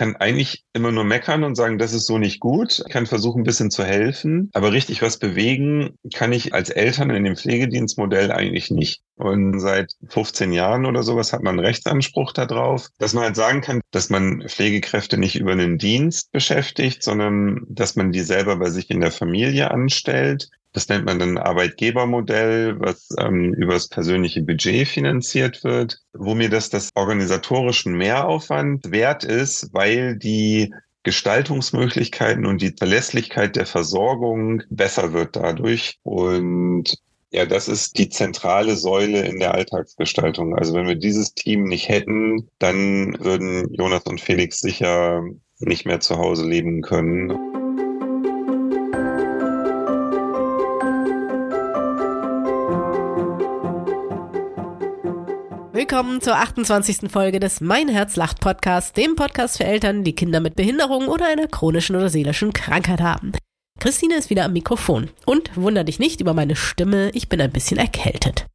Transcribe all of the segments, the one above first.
kann eigentlich immer nur meckern und sagen, das ist so nicht gut. Ich kann versuchen, ein bisschen zu helfen. Aber richtig was bewegen kann ich als Eltern in dem Pflegedienstmodell eigentlich nicht. Und seit 15 Jahren oder sowas hat man einen Rechtsanspruch darauf, dass man halt sagen kann, dass man Pflegekräfte nicht über einen Dienst beschäftigt, sondern dass man die selber bei sich in der Familie anstellt das nennt man dann Arbeitgebermodell, was ähm, über das persönliche Budget finanziert wird, wo mir das das organisatorischen Mehraufwand wert ist, weil die Gestaltungsmöglichkeiten und die Verlässlichkeit der Versorgung besser wird dadurch. Und ja, das ist die zentrale Säule in der Alltagsgestaltung. Also wenn wir dieses Team nicht hätten, dann würden Jonas und Felix sicher nicht mehr zu Hause leben können. Willkommen zur 28. Folge des Mein Herz lacht Podcast, dem Podcast für Eltern, die Kinder mit Behinderung oder einer chronischen oder seelischen Krankheit haben. Christine ist wieder am Mikrofon. Und wunder dich nicht über meine Stimme, ich bin ein bisschen erkältet.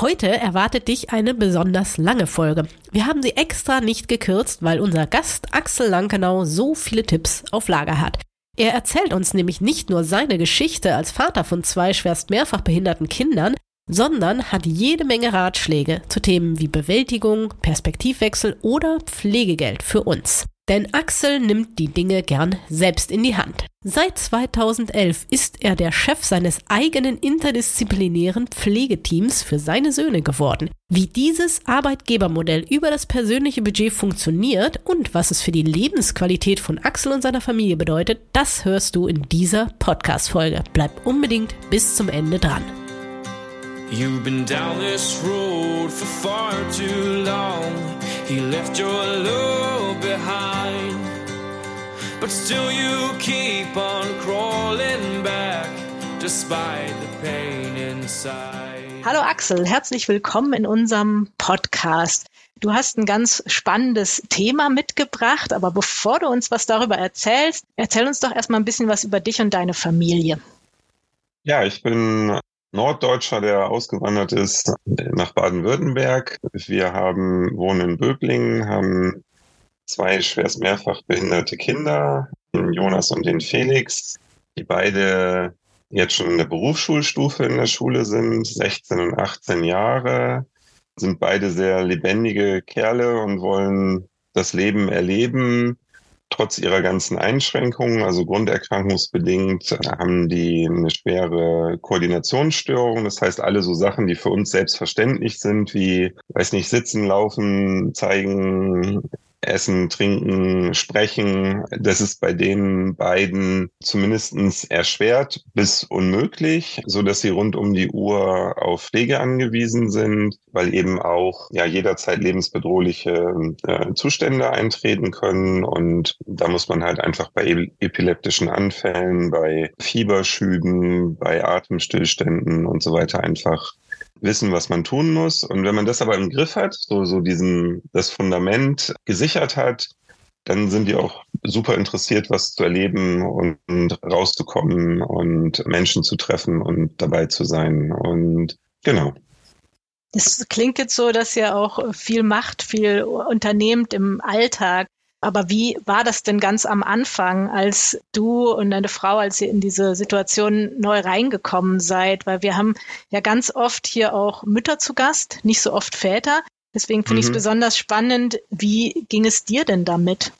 Heute erwartet dich eine besonders lange Folge. Wir haben sie extra nicht gekürzt, weil unser Gast Axel Lankenau so viele Tipps auf Lager hat. Er erzählt uns nämlich nicht nur seine Geschichte als Vater von zwei schwerst mehrfach behinderten Kindern, sondern hat jede Menge Ratschläge zu Themen wie Bewältigung, Perspektivwechsel oder Pflegegeld für uns. Denn Axel nimmt die Dinge gern selbst in die Hand. Seit 2011 ist er der Chef seines eigenen interdisziplinären Pflegeteams für seine Söhne geworden. Wie dieses Arbeitgebermodell über das persönliche Budget funktioniert und was es für die Lebensqualität von Axel und seiner Familie bedeutet, das hörst du in dieser Podcast-Folge. Bleib unbedingt bis zum Ende dran. You've been down this road for far too long. He left your love behind. But still you keep on crawling back despite the pain inside. Hallo Axel, herzlich willkommen in unserem Podcast. Du hast ein ganz spannendes Thema mitgebracht, aber bevor du uns was darüber erzählst, erzähl uns doch erstmal ein bisschen was über dich und deine Familie. Ja, ich bin Norddeutscher, der ausgewandert ist nach Baden-Württemberg. Wir haben, wohnen in Böblingen, haben zwei schwerst mehrfach behinderte Kinder, den Jonas und den Felix, die beide jetzt schon in der Berufsschulstufe in der Schule sind, 16 und 18 Jahre, sind beide sehr lebendige Kerle und wollen das Leben erleben, trotz ihrer ganzen Einschränkungen, also grunderkrankungsbedingt, haben die eine schwere Koordinationsstörung. Das heißt, alle so Sachen, die für uns selbstverständlich sind, wie, weiß nicht, sitzen, laufen, zeigen, Essen, Trinken, Sprechen, das ist bei den beiden zumindestens erschwert bis unmöglich, so dass sie rund um die Uhr auf Pflege angewiesen sind, weil eben auch ja jederzeit lebensbedrohliche äh, Zustände eintreten können. Und da muss man halt einfach bei epileptischen Anfällen, bei Fieberschüben, bei Atemstillständen und so weiter einfach wissen, was man tun muss. Und wenn man das aber im Griff hat, so, so diesen, das Fundament gesichert hat, dann sind die auch super interessiert, was zu erleben und, und rauszukommen und Menschen zu treffen und dabei zu sein. Und genau. Es klingt jetzt so, dass ihr auch viel macht, viel unternehmt im Alltag. Aber wie war das denn ganz am Anfang, als du und deine Frau, als ihr in diese Situation neu reingekommen seid? Weil wir haben ja ganz oft hier auch Mütter zu Gast, nicht so oft Väter. Deswegen finde mhm. ich es besonders spannend. Wie ging es dir denn damit?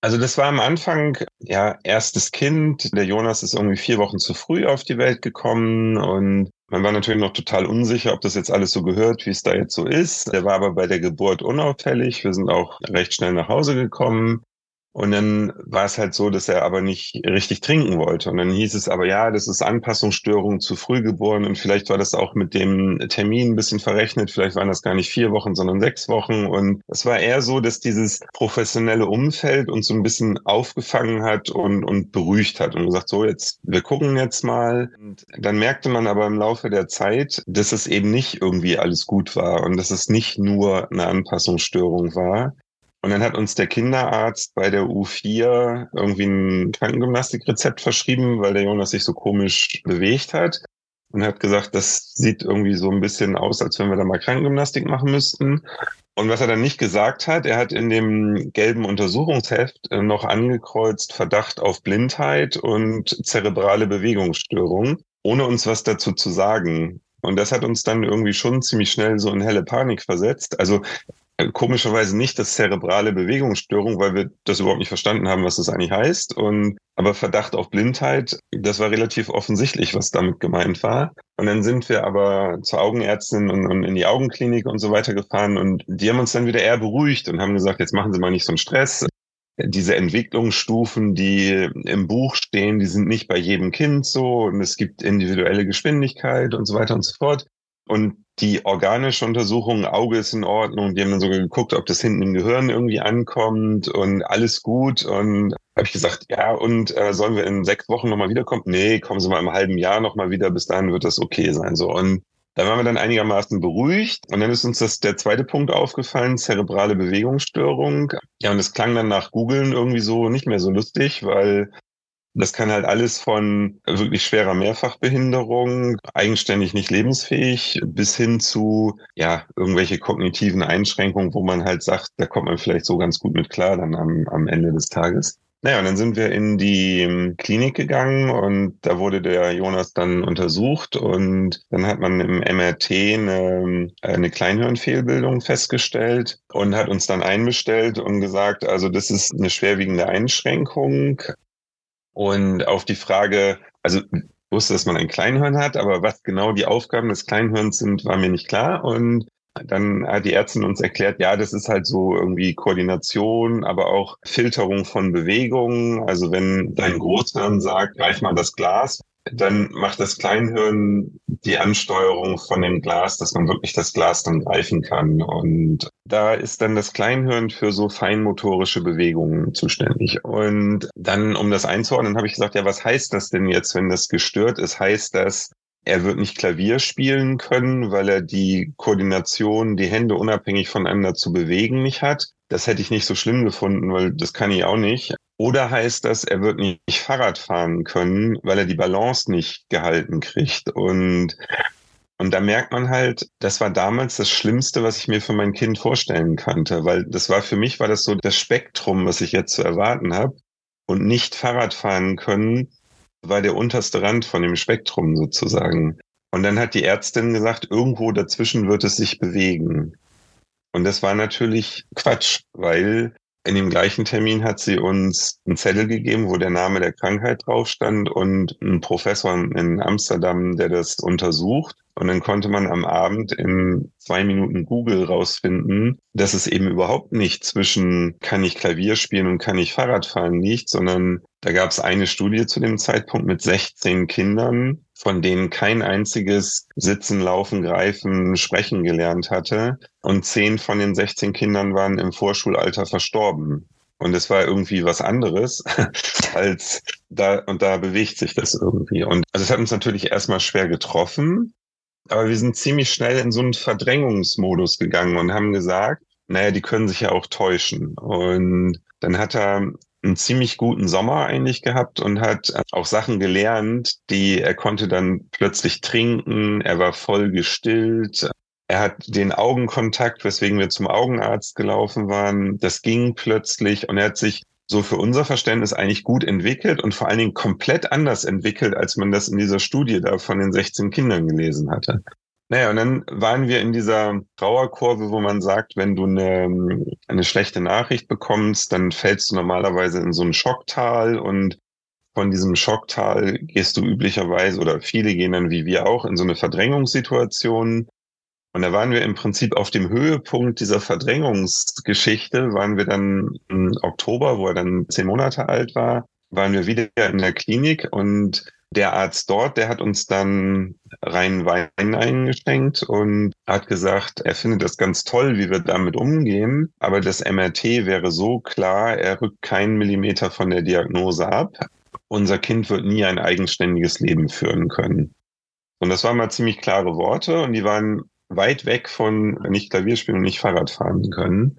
Also das war am Anfang, ja, erstes Kind. Der Jonas ist irgendwie vier Wochen zu früh auf die Welt gekommen und man war natürlich noch total unsicher, ob das jetzt alles so gehört, wie es da jetzt so ist. Der war aber bei der Geburt unauffällig. Wir sind auch recht schnell nach Hause gekommen. Und dann war es halt so, dass er aber nicht richtig trinken wollte. Und dann hieß es aber, ja, das ist Anpassungsstörung zu früh geboren. Und vielleicht war das auch mit dem Termin ein bisschen verrechnet. Vielleicht waren das gar nicht vier Wochen, sondern sechs Wochen. Und es war eher so, dass dieses professionelle Umfeld uns so ein bisschen aufgefangen hat und, und beruhigt hat und gesagt, so jetzt, wir gucken jetzt mal. Und dann merkte man aber im Laufe der Zeit, dass es eben nicht irgendwie alles gut war und dass es nicht nur eine Anpassungsstörung war, und dann hat uns der Kinderarzt bei der U4 irgendwie ein Krankengymnastikrezept verschrieben, weil der Jonas sich so komisch bewegt hat. und hat gesagt, das sieht irgendwie so ein bisschen aus, als wenn wir da mal Krankengymnastik machen müssten. Und was er dann nicht gesagt hat, er hat in dem gelben Untersuchungsheft äh, noch angekreuzt Verdacht auf Blindheit und zerebrale Bewegungsstörung, ohne uns was dazu zu sagen. Und das hat uns dann irgendwie schon ziemlich schnell so in helle Panik versetzt. Also komischerweise nicht das zerebrale Bewegungsstörung, weil wir das überhaupt nicht verstanden haben, was das eigentlich heißt. Und aber Verdacht auf Blindheit, das war relativ offensichtlich, was damit gemeint war. Und dann sind wir aber zur Augenärztin und, und, in die Augenklinik und so weiter gefahren und die haben uns dann wieder eher beruhigt und haben gesagt, jetzt machen Sie mal nicht so einen Stress. Diese Entwicklungsstufen, die im Buch stehen, die sind nicht bei jedem Kind so und es gibt individuelle Geschwindigkeit und so weiter und so fort. Und die organische Untersuchung, Auge ist in Ordnung. Die haben dann sogar geguckt, ob das hinten im Gehirn irgendwie ankommt und alles gut. Und habe ich gesagt, ja, und äh, sollen wir in sechs Wochen nochmal wiederkommen? Nee, kommen Sie mal im halben Jahr nochmal wieder, bis dahin wird das okay sein. So. Und da waren wir dann einigermaßen beruhigt. Und dann ist uns das der zweite Punkt aufgefallen, zerebrale Bewegungsstörung. Ja, und es klang dann nach Googeln irgendwie so nicht mehr so lustig, weil das kann halt alles von wirklich schwerer Mehrfachbehinderung, eigenständig nicht lebensfähig, bis hin zu, ja, irgendwelche kognitiven Einschränkungen, wo man halt sagt, da kommt man vielleicht so ganz gut mit klar dann am, am Ende des Tages. Naja, und dann sind wir in die ähm, Klinik gegangen und da wurde der Jonas dann untersucht und dann hat man im MRT eine, eine Kleinhirnfehlbildung festgestellt und hat uns dann einbestellt und gesagt, also das ist eine schwerwiegende Einschränkung. Und auf die Frage, also wusste, dass man ein Kleinhirn hat, aber was genau die Aufgaben des Kleinhirns sind, war mir nicht klar. Und dann hat die Ärztin uns erklärt, ja, das ist halt so irgendwie Koordination, aber auch Filterung von Bewegungen. Also wenn dein Großhirn sagt, greif mal das Glas, dann macht das Kleinhirn die Ansteuerung von dem Glas, dass man wirklich das Glas dann greifen kann. Und da ist dann das Kleinhirn für so feinmotorische Bewegungen zuständig. Und dann, um das einzuordnen, habe ich gesagt, ja, was heißt das denn jetzt, wenn das gestört ist? Heißt das, er wird nicht Klavier spielen können, weil er die Koordination, die Hände unabhängig voneinander zu bewegen nicht hat. Das hätte ich nicht so schlimm gefunden, weil das kann ich auch nicht. Oder heißt das, er wird nicht Fahrrad fahren können, weil er die Balance nicht gehalten kriegt. Und, und da merkt man halt, das war damals das Schlimmste, was ich mir für mein Kind vorstellen konnte, weil das war für mich war das so das Spektrum, was ich jetzt zu erwarten habe. Und nicht Fahrrad fahren können, war der unterste Rand von dem Spektrum sozusagen. Und dann hat die Ärztin gesagt, irgendwo dazwischen wird es sich bewegen. Und das war natürlich Quatsch, weil in dem gleichen Termin hat sie uns einen Zettel gegeben, wo der Name der Krankheit drauf stand und ein Professor in Amsterdam, der das untersucht. Und dann konnte man am Abend in zwei Minuten Google rausfinden, dass es eben überhaupt nicht zwischen kann ich Klavier spielen und kann ich Fahrrad fahren liegt, sondern da gab es eine Studie zu dem Zeitpunkt mit 16 Kindern, von denen kein einziges Sitzen, Laufen, Greifen, Sprechen gelernt hatte. Und zehn von den 16 Kindern waren im Vorschulalter verstorben. Und es war irgendwie was anderes als da, und da bewegt sich das irgendwie. Und also es hat uns natürlich erstmal schwer getroffen, aber wir sind ziemlich schnell in so einen Verdrängungsmodus gegangen und haben gesagt, naja, die können sich ja auch täuschen. Und dann hat er einen ziemlich guten Sommer eigentlich gehabt und hat auch Sachen gelernt, die er konnte dann plötzlich trinken. Er war voll gestillt. Er hat den Augenkontakt, weswegen wir zum Augenarzt gelaufen waren. Das ging plötzlich und er hat sich so für unser Verständnis eigentlich gut entwickelt und vor allen Dingen komplett anders entwickelt, als man das in dieser Studie da von den 16 Kindern gelesen hatte. Naja, und dann waren wir in dieser Trauerkurve, wo man sagt, wenn du eine, eine schlechte Nachricht bekommst, dann fällst du normalerweise in so ein Schocktal und von diesem Schocktal gehst du üblicherweise oder viele gehen dann wie wir auch in so eine Verdrängungssituation. Und da waren wir im Prinzip auf dem Höhepunkt dieser Verdrängungsgeschichte, waren wir dann im Oktober, wo er dann zehn Monate alt war, waren wir wieder in der Klinik und der Arzt dort, der hat uns dann rein Wein eingeschenkt und hat gesagt, er findet das ganz toll, wie wir damit umgehen, aber das MRT wäre so klar, er rückt keinen Millimeter von der Diagnose ab. Unser Kind wird nie ein eigenständiges Leben führen können. Und das waren mal ziemlich klare Worte und die waren weit weg von nicht Klavierspielen und nicht Fahrrad fahren können.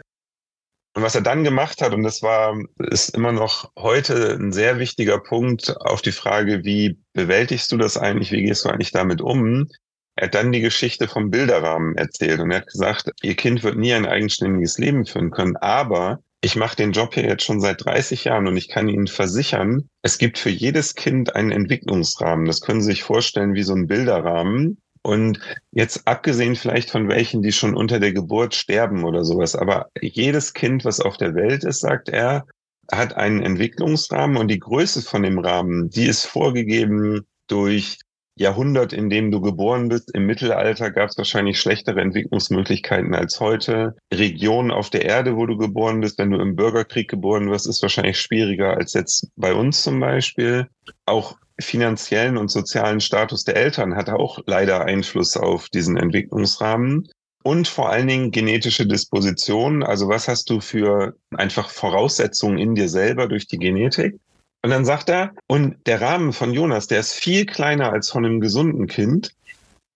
Und was er dann gemacht hat, und das war, ist immer noch heute ein sehr wichtiger Punkt auf die Frage, wie bewältigst du das eigentlich, wie gehst du eigentlich damit um? Er hat dann die Geschichte vom Bilderrahmen erzählt und er hat gesagt, ihr Kind wird nie ein eigenständiges Leben führen können, aber ich mache den Job hier jetzt schon seit 30 Jahren und ich kann Ihnen versichern, es gibt für jedes Kind einen Entwicklungsrahmen. Das können Sie sich vorstellen wie so ein Bilderrahmen. Und jetzt abgesehen vielleicht von welchen, die schon unter der Geburt sterben oder sowas, aber jedes Kind, was auf der Welt ist, sagt er, hat einen Entwicklungsrahmen und die Größe von dem Rahmen, die ist vorgegeben durch Jahrhundert, in dem du geboren bist. Im Mittelalter gab es wahrscheinlich schlechtere Entwicklungsmöglichkeiten als heute. Regionen auf der Erde, wo du geboren bist, wenn du im Bürgerkrieg geboren wirst, ist wahrscheinlich schwieriger als jetzt bei uns zum Beispiel. Auch finanziellen und sozialen Status der Eltern hat auch leider Einfluss auf diesen Entwicklungsrahmen. Und vor allen Dingen genetische Disposition. Also was hast du für einfach Voraussetzungen in dir selber durch die Genetik? Und dann sagt er, und der Rahmen von Jonas, der ist viel kleiner als von einem gesunden Kind,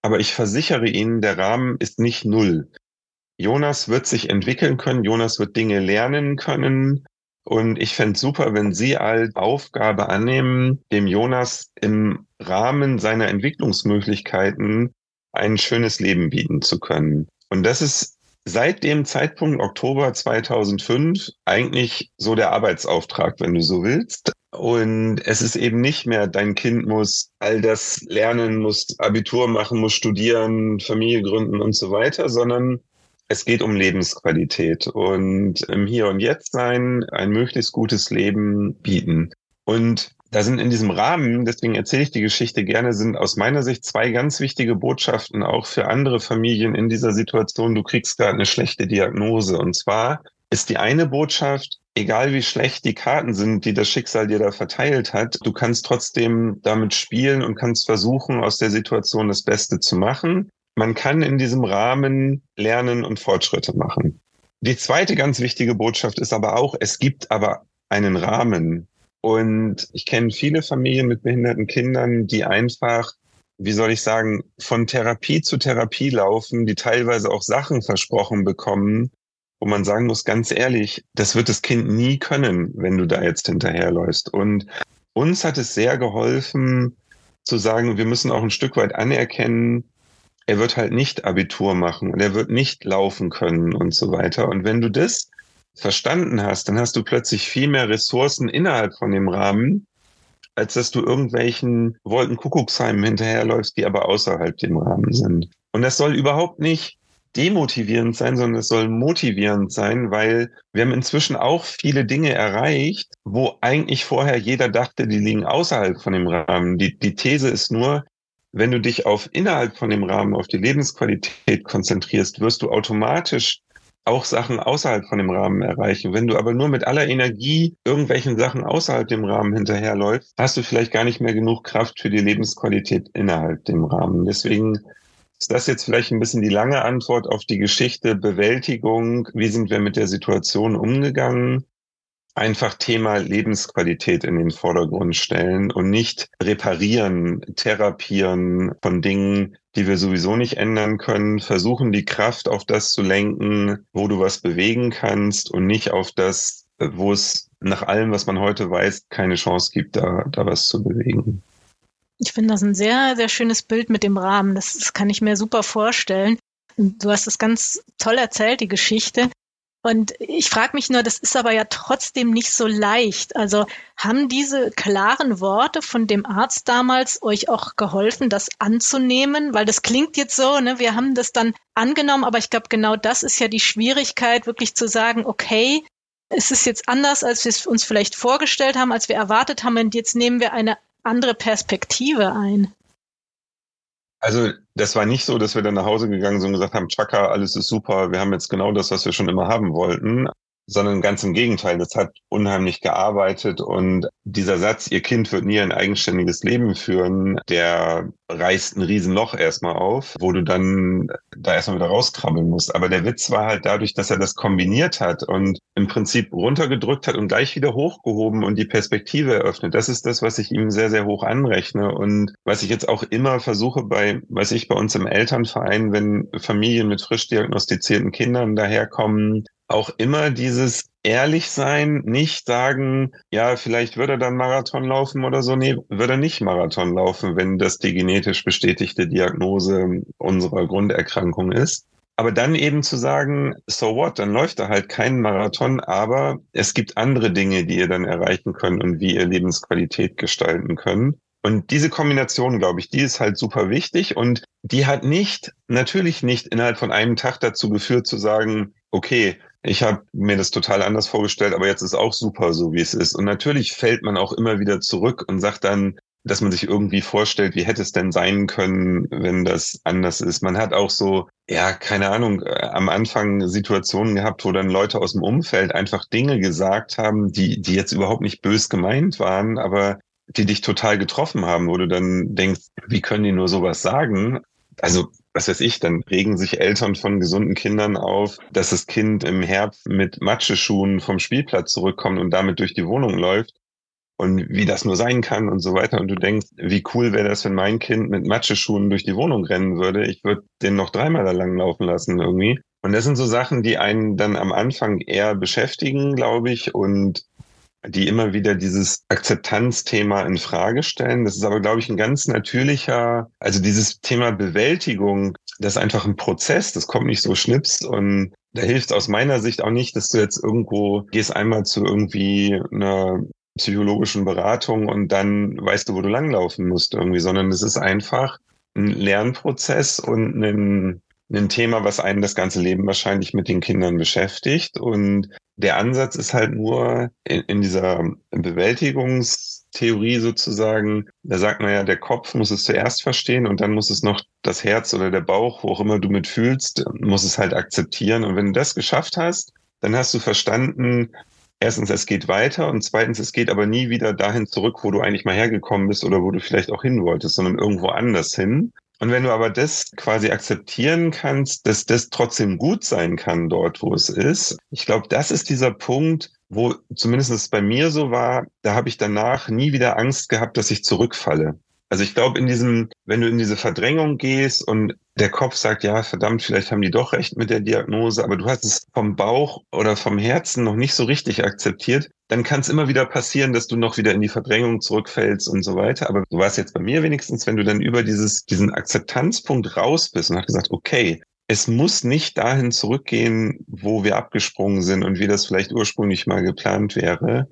aber ich versichere Ihnen, der Rahmen ist nicht null. Jonas wird sich entwickeln können, Jonas wird Dinge lernen können. Und ich fände super, wenn Sie als Aufgabe annehmen, dem Jonas im Rahmen seiner Entwicklungsmöglichkeiten ein schönes Leben bieten zu können. Und das ist seit dem Zeitpunkt Oktober 2005 eigentlich so der Arbeitsauftrag, wenn du so willst. Und es ist eben nicht mehr, dein Kind muss all das lernen, muss Abitur machen, muss studieren, Familie gründen und so weiter, sondern es geht um Lebensqualität und im Hier und Jetzt sein, ein möglichst gutes Leben bieten. Und da sind in diesem Rahmen, deswegen erzähle ich die Geschichte gerne, sind aus meiner Sicht zwei ganz wichtige Botschaften auch für andere Familien in dieser Situation. Du kriegst gerade eine schlechte Diagnose. Und zwar ist die eine Botschaft, egal wie schlecht die Karten sind, die das Schicksal dir da verteilt hat, du kannst trotzdem damit spielen und kannst versuchen, aus der Situation das Beste zu machen. Man kann in diesem Rahmen lernen und Fortschritte machen. Die zweite ganz wichtige Botschaft ist aber auch, es gibt aber einen Rahmen. Und ich kenne viele Familien mit behinderten Kindern, die einfach, wie soll ich sagen, von Therapie zu Therapie laufen, die teilweise auch Sachen versprochen bekommen, wo man sagen muss, ganz ehrlich, das wird das Kind nie können, wenn du da jetzt hinterherläufst. Und uns hat es sehr geholfen zu sagen, wir müssen auch ein Stück weit anerkennen, er wird halt nicht Abitur machen und er wird nicht laufen können und so weiter. Und wenn du das verstanden hast, dann hast du plötzlich viel mehr Ressourcen innerhalb von dem Rahmen, als dass du irgendwelchen Wolkenkuckucksheimen hinterherläufst, die aber außerhalb dem Rahmen sind. Und das soll überhaupt nicht demotivierend sein, sondern es soll motivierend sein, weil wir haben inzwischen auch viele Dinge erreicht, wo eigentlich vorher jeder dachte, die liegen außerhalb von dem Rahmen. Die, die These ist nur, wenn du dich auf innerhalb von dem Rahmen, auf die Lebensqualität konzentrierst, wirst du automatisch auch Sachen außerhalb von dem Rahmen erreichen. Wenn du aber nur mit aller Energie irgendwelchen Sachen außerhalb dem Rahmen hinterherläufst, hast du vielleicht gar nicht mehr genug Kraft für die Lebensqualität innerhalb dem Rahmen. Deswegen ist das jetzt vielleicht ein bisschen die lange Antwort auf die Geschichte Bewältigung. Wie sind wir mit der Situation umgegangen? Einfach Thema Lebensqualität in den Vordergrund stellen und nicht reparieren, therapieren von Dingen, die wir sowieso nicht ändern können, versuchen die Kraft auf das zu lenken, wo du was bewegen kannst und nicht auf das, wo es nach allem, was man heute weiß, keine Chance gibt, da, da was zu bewegen. Ich finde das ein sehr, sehr schönes Bild mit dem Rahmen. Das, das kann ich mir super vorstellen. Du hast es ganz toll erzählt, die Geschichte. Und ich frage mich nur, das ist aber ja trotzdem nicht so leicht. Also haben diese klaren Worte von dem Arzt damals euch auch geholfen, das anzunehmen? Weil das klingt jetzt so, ne? Wir haben das dann angenommen, aber ich glaube, genau das ist ja die Schwierigkeit, wirklich zu sagen, okay, es ist jetzt anders, als wir es uns vielleicht vorgestellt haben, als wir erwartet haben, und jetzt nehmen wir eine andere Perspektive ein. Also das war nicht so, dass wir dann nach Hause gegangen sind und gesagt haben, Chaka, alles ist super, wir haben jetzt genau das, was wir schon immer haben wollten sondern ganz im Gegenteil. Das hat unheimlich gearbeitet und dieser Satz, ihr Kind wird nie ein eigenständiges Leben führen, der reißt ein Riesenloch erstmal auf, wo du dann da erstmal wieder rauskrabbeln musst. Aber der Witz war halt dadurch, dass er das kombiniert hat und im Prinzip runtergedrückt hat und gleich wieder hochgehoben und die Perspektive eröffnet. Das ist das, was ich ihm sehr, sehr hoch anrechne und was ich jetzt auch immer versuche bei, was ich bei uns im Elternverein, wenn Familien mit frisch diagnostizierten Kindern daherkommen, auch immer dieses ehrlich sein, nicht sagen, ja, vielleicht würde er dann Marathon laufen oder so. Nee, würde er nicht Marathon laufen, wenn das die genetisch bestätigte Diagnose unserer Grunderkrankung ist. Aber dann eben zu sagen, so what, dann läuft er halt keinen Marathon, aber es gibt andere Dinge, die ihr dann erreichen könnt und wie ihr Lebensqualität gestalten könnt. Und diese Kombination, glaube ich, die ist halt super wichtig und die hat nicht, natürlich nicht innerhalb von einem Tag dazu geführt zu sagen, okay, ich habe mir das total anders vorgestellt, aber jetzt ist auch super so, wie es ist. Und natürlich fällt man auch immer wieder zurück und sagt dann, dass man sich irgendwie vorstellt, wie hätte es denn sein können, wenn das anders ist. Man hat auch so, ja, keine Ahnung, äh, am Anfang Situationen gehabt, wo dann Leute aus dem Umfeld einfach Dinge gesagt haben, die, die jetzt überhaupt nicht bös gemeint waren, aber die dich total getroffen haben, wo du dann denkst, wie können die nur sowas sagen? Also was weiß ich, dann regen sich Eltern von gesunden Kindern auf, dass das Kind im Herbst mit Matscheschuhen vom Spielplatz zurückkommt und damit durch die Wohnung läuft und wie das nur sein kann und so weiter. Und du denkst, wie cool wäre das, wenn mein Kind mit Matscheschuhen durch die Wohnung rennen würde. Ich würde den noch dreimal da lang laufen lassen irgendwie. Und das sind so Sachen, die einen dann am Anfang eher beschäftigen, glaube ich, und die immer wieder dieses Akzeptanzthema in Frage stellen. Das ist aber, glaube ich, ein ganz natürlicher, also dieses Thema Bewältigung, das ist einfach ein Prozess, das kommt nicht so schnips und da hilft aus meiner Sicht auch nicht, dass du jetzt irgendwo gehst einmal zu irgendwie einer psychologischen Beratung und dann weißt du, wo du langlaufen musst irgendwie, sondern es ist einfach ein Lernprozess und ein, ein Thema, was einen das ganze Leben wahrscheinlich mit den Kindern beschäftigt. Und der Ansatz ist halt nur in, in dieser Bewältigungstheorie sozusagen, da sagt man ja, der Kopf muss es zuerst verstehen und dann muss es noch das Herz oder der Bauch, wo auch immer du mitfühlst, muss es halt akzeptieren. Und wenn du das geschafft hast, dann hast du verstanden, erstens, es geht weiter und zweitens, es geht aber nie wieder dahin zurück, wo du eigentlich mal hergekommen bist oder wo du vielleicht auch hin wolltest, sondern irgendwo anders hin. Und wenn du aber das quasi akzeptieren kannst, dass das trotzdem gut sein kann dort, wo es ist, ich glaube, das ist dieser Punkt, wo zumindest es bei mir so war, da habe ich danach nie wieder Angst gehabt, dass ich zurückfalle. Also ich glaube, in diesem, wenn du in diese Verdrängung gehst und der Kopf sagt, ja, verdammt, vielleicht haben die doch recht mit der Diagnose, aber du hast es vom Bauch oder vom Herzen noch nicht so richtig akzeptiert, dann kann es immer wieder passieren, dass du noch wieder in die Verdrängung zurückfällst und so weiter. Aber du warst jetzt bei mir wenigstens, wenn du dann über dieses, diesen Akzeptanzpunkt raus bist und hast gesagt, okay, es muss nicht dahin zurückgehen, wo wir abgesprungen sind und wie das vielleicht ursprünglich mal geplant wäre,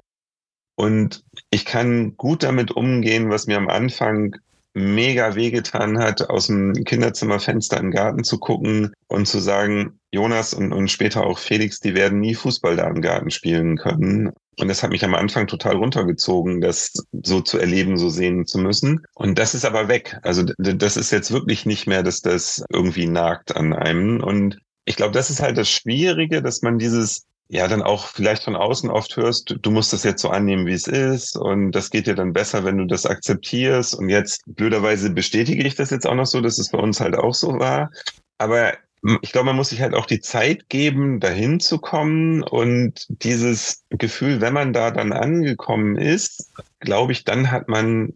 und ich kann gut damit umgehen, was mir am Anfang mega wehgetan hat, aus dem Kinderzimmerfenster im Garten zu gucken und zu sagen, Jonas und, und später auch Felix, die werden nie Fußball da im Garten spielen können. Und das hat mich am Anfang total runtergezogen, das so zu erleben, so sehen zu müssen. Und das ist aber weg. Also das ist jetzt wirklich nicht mehr, dass das irgendwie nagt an einem. Und ich glaube, das ist halt das Schwierige, dass man dieses ja dann auch vielleicht von außen oft hörst, du musst das jetzt so annehmen, wie es ist und das geht dir dann besser, wenn du das akzeptierst und jetzt blöderweise bestätige ich das jetzt auch noch so, dass es bei uns halt auch so war. Aber ich glaube, man muss sich halt auch die Zeit geben, dahin zu kommen und dieses Gefühl, wenn man da dann angekommen ist, glaube ich, dann hat man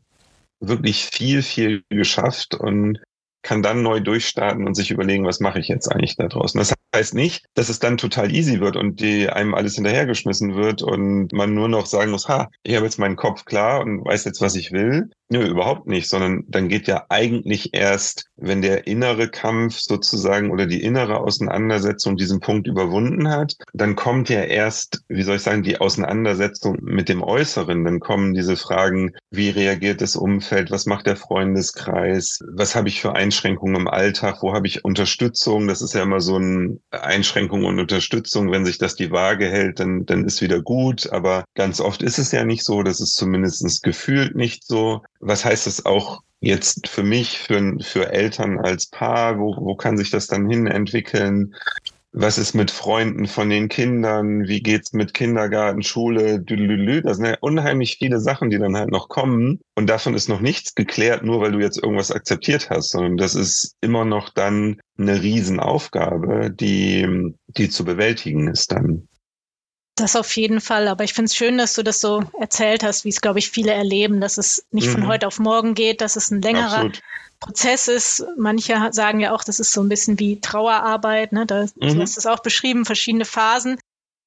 wirklich viel, viel geschafft und kann dann neu durchstarten und sich überlegen, was mache ich jetzt eigentlich da draußen. Das heißt nicht, dass es dann total easy wird und die einem alles hinterhergeschmissen wird und man nur noch sagen muss, ha, ich habe jetzt meinen Kopf klar und weiß jetzt, was ich will. Nö, überhaupt nicht, sondern dann geht ja eigentlich erst, wenn der innere Kampf sozusagen oder die innere Auseinandersetzung diesen Punkt überwunden hat, dann kommt ja erst, wie soll ich sagen, die Auseinandersetzung mit dem Äußeren. Dann kommen diese Fragen, wie reagiert das Umfeld, was macht der Freundeskreis, was habe ich für Einschränkungen im Alltag, wo habe ich Unterstützung, das ist ja immer so ein Einschränkung und Unterstützung, wenn sich das die Waage hält, dann, dann ist wieder gut, aber ganz oft ist es ja nicht so, das ist zumindest gefühlt nicht so was heißt das auch jetzt für mich, für, für Eltern als Paar? Wo, wo kann sich das dann hin entwickeln? Was ist mit Freunden von den Kindern? Wie geht's mit Kindergarten, Schule? Düdelülü? Das sind ja unheimlich viele Sachen, die dann halt noch kommen. Und davon ist noch nichts geklärt, nur weil du jetzt irgendwas akzeptiert hast, sondern das ist immer noch dann eine Riesenaufgabe, die, die zu bewältigen ist dann. Das auf jeden Fall. Aber ich finde es schön, dass du das so erzählt hast, wie es, glaube ich, viele erleben, dass es nicht mhm. von heute auf morgen geht, dass es ein längerer Absolut. Prozess ist. Manche sagen ja auch, das ist so ein bisschen wie Trauerarbeit. Ne? Da, mhm. Du hast es auch beschrieben, verschiedene Phasen.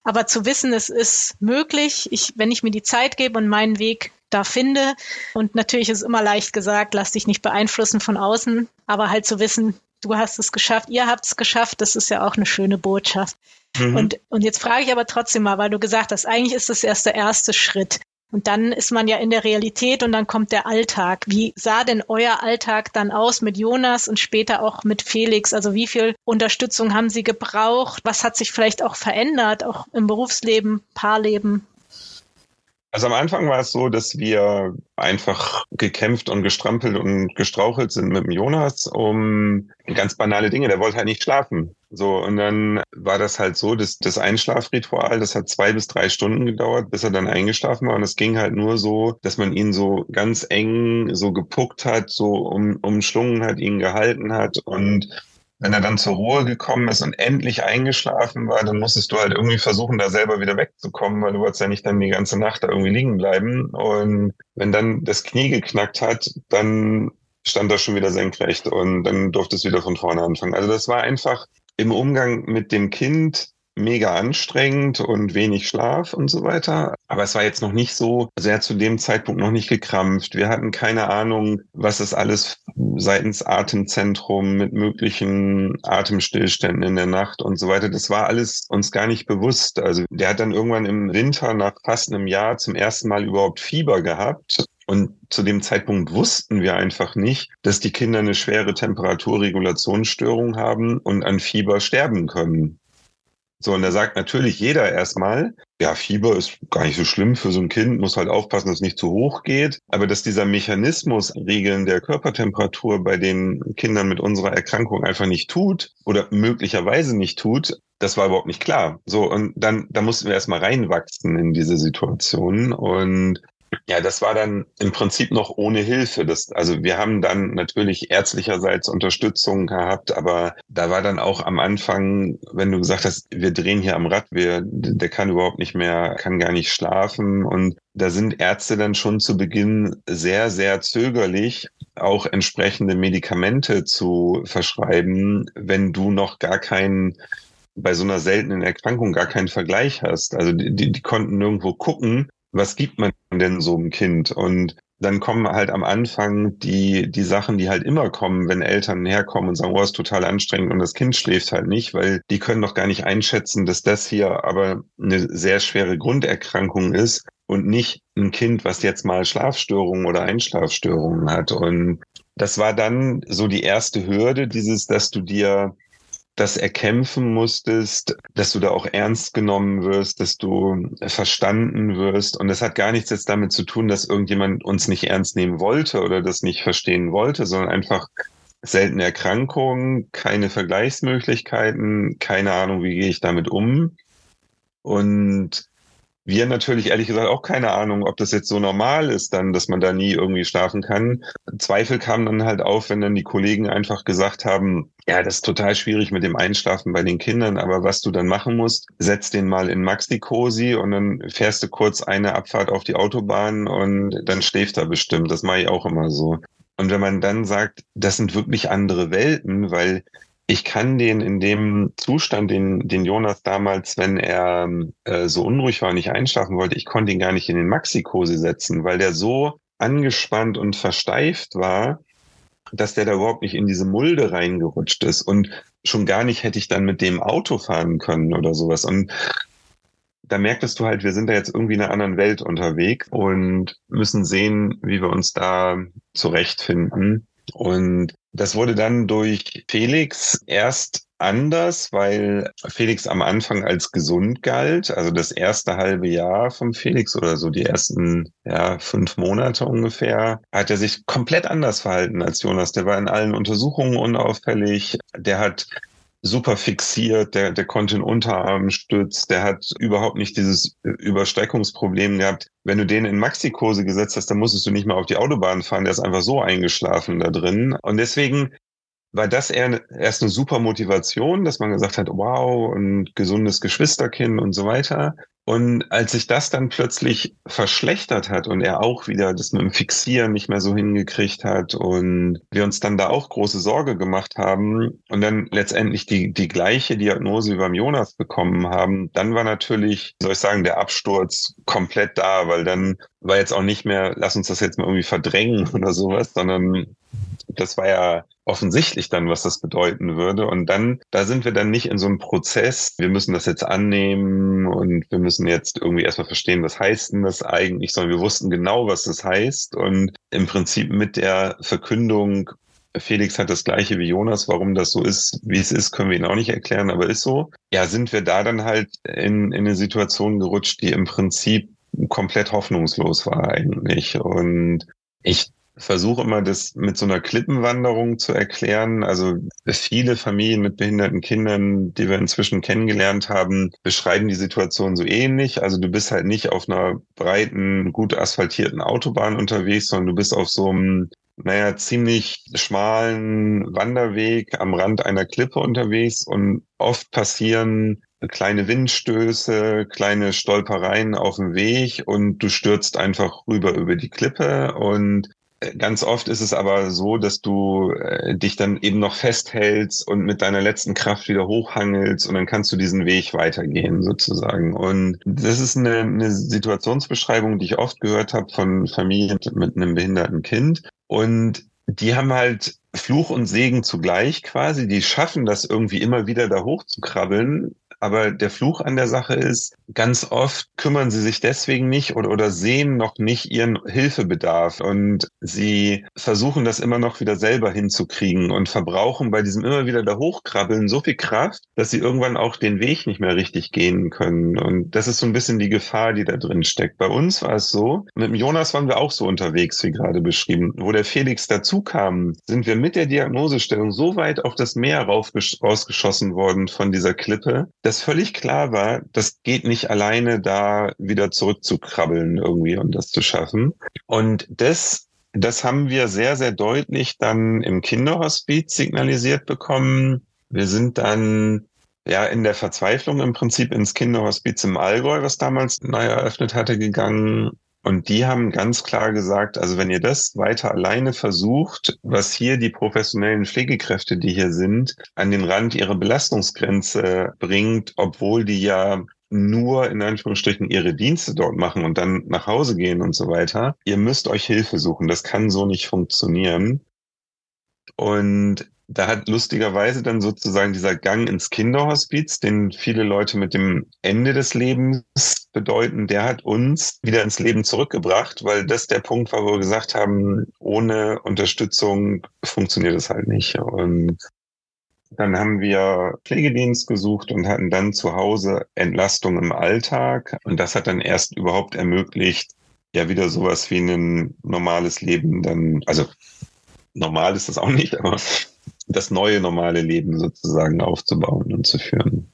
Aber zu wissen, es ist möglich, ich, wenn ich mir die Zeit gebe und meinen Weg da finde. Und natürlich ist es immer leicht gesagt, lass dich nicht beeinflussen von außen, aber halt zu wissen, du hast es geschafft, ihr habt es geschafft, das ist ja auch eine schöne Botschaft. Mhm. Und, und jetzt frage ich aber trotzdem mal, weil du gesagt hast, eigentlich ist das erst der erste Schritt. Und dann ist man ja in der Realität und dann kommt der Alltag. Wie sah denn euer Alltag dann aus mit Jonas und später auch mit Felix? Also wie viel Unterstützung haben Sie gebraucht? Was hat sich vielleicht auch verändert, auch im Berufsleben, Paarleben? Also am Anfang war es so, dass wir einfach gekämpft und gestrampelt und gestrauchelt sind mit dem Jonas um ganz banale Dinge. Der wollte halt nicht schlafen. So, und dann war das halt so, dass das Einschlafritual, das hat zwei bis drei Stunden gedauert, bis er dann eingeschlafen war. Und es ging halt nur so, dass man ihn so ganz eng so gepuckt hat, so um, umschlungen hat, ihn gehalten hat und wenn er dann zur Ruhe gekommen ist und endlich eingeschlafen war, dann musstest du halt irgendwie versuchen, da selber wieder wegzukommen, weil du wolltest ja nicht dann die ganze Nacht da irgendwie liegen bleiben. Und wenn dann das Knie geknackt hat, dann stand er schon wieder senkrecht und dann durfte es wieder von vorne anfangen. Also das war einfach im Umgang mit dem Kind mega anstrengend und wenig Schlaf und so weiter. Aber es war jetzt noch nicht so, also er hat zu dem Zeitpunkt noch nicht gekrampft. Wir hatten keine Ahnung, was es alles seitens Atemzentrum mit möglichen Atemstillständen in der Nacht und so weiter. Das war alles uns gar nicht bewusst. Also der hat dann irgendwann im Winter nach fast einem Jahr zum ersten Mal überhaupt Fieber gehabt. Und zu dem Zeitpunkt wussten wir einfach nicht, dass die Kinder eine schwere Temperaturregulationsstörung haben und an Fieber sterben können. So, und da sagt natürlich jeder erstmal, ja, Fieber ist gar nicht so schlimm für so ein Kind, muss halt aufpassen, dass es nicht zu hoch geht. Aber dass dieser Mechanismus Regeln der Körpertemperatur bei den Kindern mit unserer Erkrankung einfach nicht tut oder möglicherweise nicht tut, das war überhaupt nicht klar. So, und dann, da mussten wir erstmal reinwachsen in diese Situation. Und ja, das war dann im Prinzip noch ohne Hilfe. Das, also wir haben dann natürlich ärztlicherseits Unterstützung gehabt, aber da war dann auch am Anfang, wenn du gesagt hast, wir drehen hier am Rad, wir, der kann überhaupt nicht mehr, kann gar nicht schlafen und da sind Ärzte dann schon zu Beginn sehr, sehr zögerlich, auch entsprechende Medikamente zu verschreiben, wenn du noch gar keinen bei so einer seltenen Erkrankung gar keinen Vergleich hast. Also die, die, die konnten nirgendwo gucken, was gibt man denn so einem Kind? Und dann kommen halt am Anfang die, die Sachen, die halt immer kommen, wenn Eltern herkommen und sagen, oh, ist total anstrengend und das Kind schläft halt nicht, weil die können doch gar nicht einschätzen, dass das hier aber eine sehr schwere Grunderkrankung ist und nicht ein Kind, was jetzt mal Schlafstörungen oder Einschlafstörungen hat. Und das war dann so die erste Hürde, dieses, dass du dir das erkämpfen musstest, dass du da auch ernst genommen wirst, dass du verstanden wirst. Und das hat gar nichts jetzt damit zu tun, dass irgendjemand uns nicht ernst nehmen wollte oder das nicht verstehen wollte, sondern einfach seltene Erkrankungen, keine Vergleichsmöglichkeiten, keine Ahnung, wie gehe ich damit um. Und wir natürlich ehrlich gesagt auch keine Ahnung, ob das jetzt so normal ist, dann, dass man da nie irgendwie schlafen kann. Zweifel kamen dann halt auf, wenn dann die Kollegen einfach gesagt haben, ja, das ist total schwierig mit dem Einschlafen bei den Kindern, aber was du dann machen musst, setz den mal in Maxi-Cosi und dann fährst du kurz eine Abfahrt auf die Autobahn und dann schläft er bestimmt. Das mache ich auch immer so. Und wenn man dann sagt, das sind wirklich andere Welten, weil ich kann den in dem Zustand, den, den Jonas damals, wenn er äh, so unruhig war, nicht einschlafen wollte, ich konnte ihn gar nicht in den Maxikose setzen, weil der so angespannt und versteift war, dass der da überhaupt nicht in diese Mulde reingerutscht ist. Und schon gar nicht hätte ich dann mit dem Auto fahren können oder sowas. Und da merktest du halt, wir sind da jetzt irgendwie in einer anderen Welt unterwegs und müssen sehen, wie wir uns da zurechtfinden. Und das wurde dann durch Felix erst anders, weil Felix am Anfang als gesund galt. Also das erste halbe Jahr von Felix oder so die ersten ja, fünf Monate ungefähr, hat er sich komplett anders verhalten als Jonas. Der war in allen Untersuchungen unauffällig. Der hat super fixiert, der, der konnte den Unterarm stützen, der hat überhaupt nicht dieses Überstreckungsproblem gehabt. Wenn du den in Maxikose gesetzt hast, dann musstest du nicht mehr auf die Autobahn fahren, der ist einfach so eingeschlafen da drin. Und deswegen war das eher erst eine super Motivation, dass man gesagt hat, wow, ein gesundes Geschwisterkind und so weiter. Und als sich das dann plötzlich verschlechtert hat und er auch wieder das mit dem Fixieren nicht mehr so hingekriegt hat und wir uns dann da auch große Sorge gemacht haben und dann letztendlich die, die gleiche Diagnose wie beim Jonas bekommen haben, dann war natürlich, soll ich sagen, der Absturz komplett da, weil dann war jetzt auch nicht mehr, lass uns das jetzt mal irgendwie verdrängen oder sowas, sondern das war ja offensichtlich dann, was das bedeuten würde. Und dann, da sind wir dann nicht in so einem Prozess, wir müssen das jetzt annehmen und wir müssen jetzt irgendwie erstmal verstehen, was heißt denn das eigentlich, sondern wir wussten genau, was das heißt. Und im Prinzip mit der Verkündung, Felix hat das gleiche wie Jonas, warum das so ist, wie es ist, können wir ihn auch nicht erklären, aber ist so. Ja, sind wir da dann halt in, in eine Situation gerutscht, die im Prinzip komplett hoffnungslos war eigentlich. Und ich versuche immer, das mit so einer Klippenwanderung zu erklären. Also viele Familien mit behinderten Kindern, die wir inzwischen kennengelernt haben, beschreiben die Situation so ähnlich. Also du bist halt nicht auf einer breiten, gut asphaltierten Autobahn unterwegs, sondern du bist auf so einem naja, ziemlich schmalen Wanderweg am Rand einer Klippe unterwegs und oft passieren kleine Windstöße, kleine Stolpereien auf dem Weg und du stürzt einfach rüber über die Klippe und Ganz oft ist es aber so, dass du äh, dich dann eben noch festhältst und mit deiner letzten Kraft wieder hochhangelst und dann kannst du diesen Weg weitergehen sozusagen. Und das ist eine, eine Situationsbeschreibung, die ich oft gehört habe von Familien mit einem behinderten Kind. Und die haben halt Fluch und Segen zugleich quasi. Die schaffen das irgendwie immer wieder da hochzukrabbeln, aber der Fluch an der Sache ist, ganz oft kümmern sie sich deswegen nicht oder, oder sehen noch nicht ihren Hilfebedarf und sie versuchen das immer noch wieder selber hinzukriegen und verbrauchen bei diesem immer wieder da hochkrabbeln so viel Kraft, dass sie irgendwann auch den Weg nicht mehr richtig gehen können. Und das ist so ein bisschen die Gefahr, die da drin steckt. Bei uns war es so, mit dem Jonas waren wir auch so unterwegs, wie gerade beschrieben. Wo der Felix dazu kam, sind wir mit der Diagnosestellung so weit auf das Meer rausgeschossen worden von dieser Klippe, dass dass völlig klar war, das geht nicht alleine da wieder zurückzukrabbeln irgendwie und das zu schaffen. Und das das haben wir sehr, sehr deutlich dann im Kinderhospiz signalisiert bekommen. Wir sind dann ja in der Verzweiflung im Prinzip ins Kinderhospiz im Allgäu, was damals neu eröffnet hatte, gegangen und die haben ganz klar gesagt, also wenn ihr das weiter alleine versucht, was hier die professionellen Pflegekräfte, die hier sind, an den Rand ihrer Belastungsgrenze bringt, obwohl die ja nur in Anführungsstrichen ihre Dienste dort machen und dann nach Hause gehen und so weiter. Ihr müsst euch Hilfe suchen. Das kann so nicht funktionieren. Und da hat lustigerweise dann sozusagen dieser Gang ins Kinderhospiz, den viele Leute mit dem Ende des Lebens bedeuten, der hat uns wieder ins Leben zurückgebracht, weil das der Punkt war, wo wir gesagt haben, ohne Unterstützung funktioniert es halt nicht. Und dann haben wir Pflegedienst gesucht und hatten dann zu Hause Entlastung im Alltag. Und das hat dann erst überhaupt ermöglicht, ja wieder sowas wie ein normales Leben dann, also normal ist das auch nicht, aber das neue normale Leben sozusagen aufzubauen und zu führen.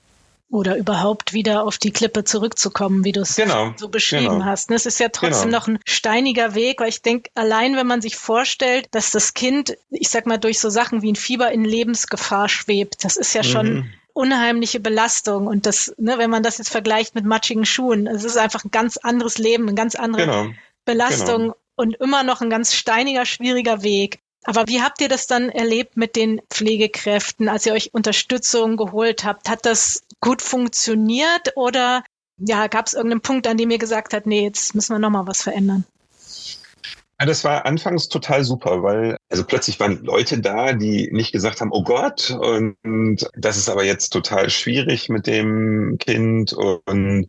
Oder überhaupt wieder auf die Klippe zurückzukommen, wie du es genau, so beschrieben genau. hast. Es ist ja trotzdem genau. noch ein steiniger Weg, weil ich denke, allein wenn man sich vorstellt, dass das Kind, ich sag mal, durch so Sachen wie ein Fieber in Lebensgefahr schwebt, das ist ja schon mhm. unheimliche Belastung. Und das, ne, wenn man das jetzt vergleicht mit matschigen Schuhen, es ist einfach ein ganz anderes Leben, eine ganz andere genau. Belastung genau. und immer noch ein ganz steiniger, schwieriger Weg. Aber wie habt ihr das dann erlebt mit den Pflegekräften, als ihr euch Unterstützung geholt habt? Hat das gut funktioniert oder ja, gab es irgendeinen Punkt, an dem ihr gesagt habt, nee, jetzt müssen wir nochmal was verändern? Ja, das war anfangs total super, weil also plötzlich waren Leute da, die nicht gesagt haben, oh Gott, und das ist aber jetzt total schwierig mit dem Kind und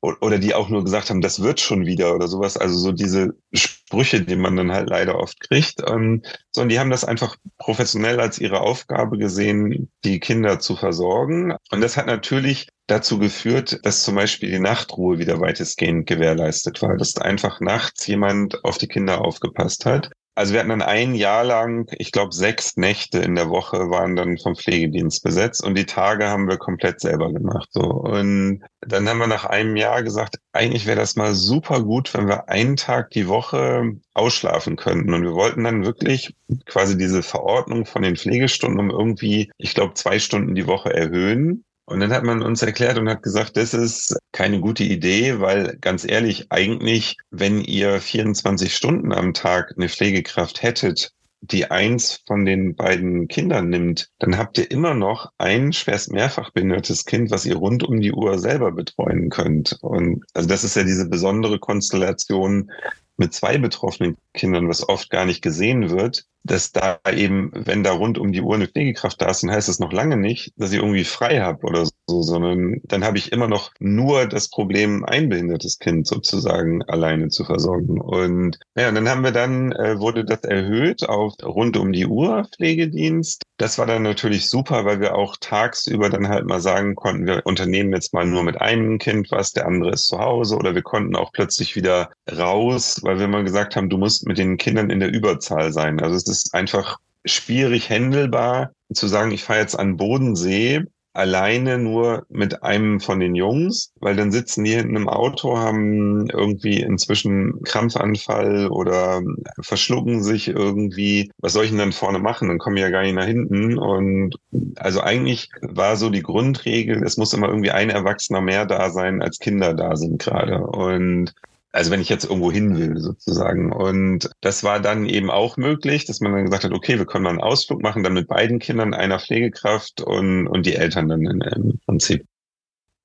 oder die auch nur gesagt haben, das wird schon wieder oder sowas. Also so diese Sprüche, die man dann halt leider oft kriegt. Ähm, sondern die haben das einfach professionell als ihre Aufgabe gesehen, die Kinder zu versorgen. Und das hat natürlich dazu geführt, dass zum Beispiel die Nachtruhe wieder weitestgehend gewährleistet war, dass einfach nachts jemand auf die Kinder aufgepasst hat. Also wir hatten dann ein Jahr lang, ich glaube, sechs Nächte in der Woche waren dann vom Pflegedienst besetzt und die Tage haben wir komplett selber gemacht. So. Und dann haben wir nach einem Jahr gesagt, eigentlich wäre das mal super gut, wenn wir einen Tag die Woche ausschlafen könnten. Und wir wollten dann wirklich quasi diese Verordnung von den Pflegestunden um irgendwie, ich glaube, zwei Stunden die Woche erhöhen Und dann hat man uns erklärt und hat gesagt, das ist keine gute Idee, weil ganz ehrlich, eigentlich, wenn ihr 24 Stunden am Tag eine Pflegekraft hättet, die eins von den beiden Kindern nimmt, dann habt ihr immer noch ein schwerst mehrfach behindertes Kind, was ihr rund um die Uhr selber betreuen könnt. Und also das ist ja diese besondere Konstellation mit zwei betroffenen Kindern, was oft gar nicht gesehen wird, dass da eben, wenn da rund um die Uhr eine Pflegekraft da ist, dann heißt es noch lange nicht, dass ich irgendwie frei habe oder so, sondern dann habe ich immer noch nur das Problem, ein behindertes Kind sozusagen alleine zu versorgen. Und ja, und dann haben wir dann, äh, wurde das erhöht auf rund um die Uhr Pflegedienst. Das war dann natürlich super, weil wir auch tagsüber dann halt mal sagen konnten, wir unternehmen jetzt mal nur mit einem Kind was, der andere ist zu Hause oder wir konnten auch plötzlich wieder raus, weil wir mal gesagt haben, du musst mit den Kindern in der Überzahl sein. Also ist einfach schwierig händelbar zu sagen, ich fahre jetzt an Bodensee alleine nur mit einem von den Jungs, weil dann sitzen die hinten im Auto, haben irgendwie inzwischen Krampfanfall oder verschlucken sich irgendwie. Was soll ich denn dann vorne machen? Dann komme ich ja gar nicht nach hinten. Und also eigentlich war so die Grundregel, es muss immer irgendwie ein Erwachsener mehr da sein, als Kinder da sind gerade. Und also wenn ich jetzt irgendwo hin will, sozusagen. Und das war dann eben auch möglich, dass man dann gesagt hat, okay, wir können mal einen Ausflug machen, dann mit beiden Kindern, einer Pflegekraft und, und die Eltern dann im Prinzip.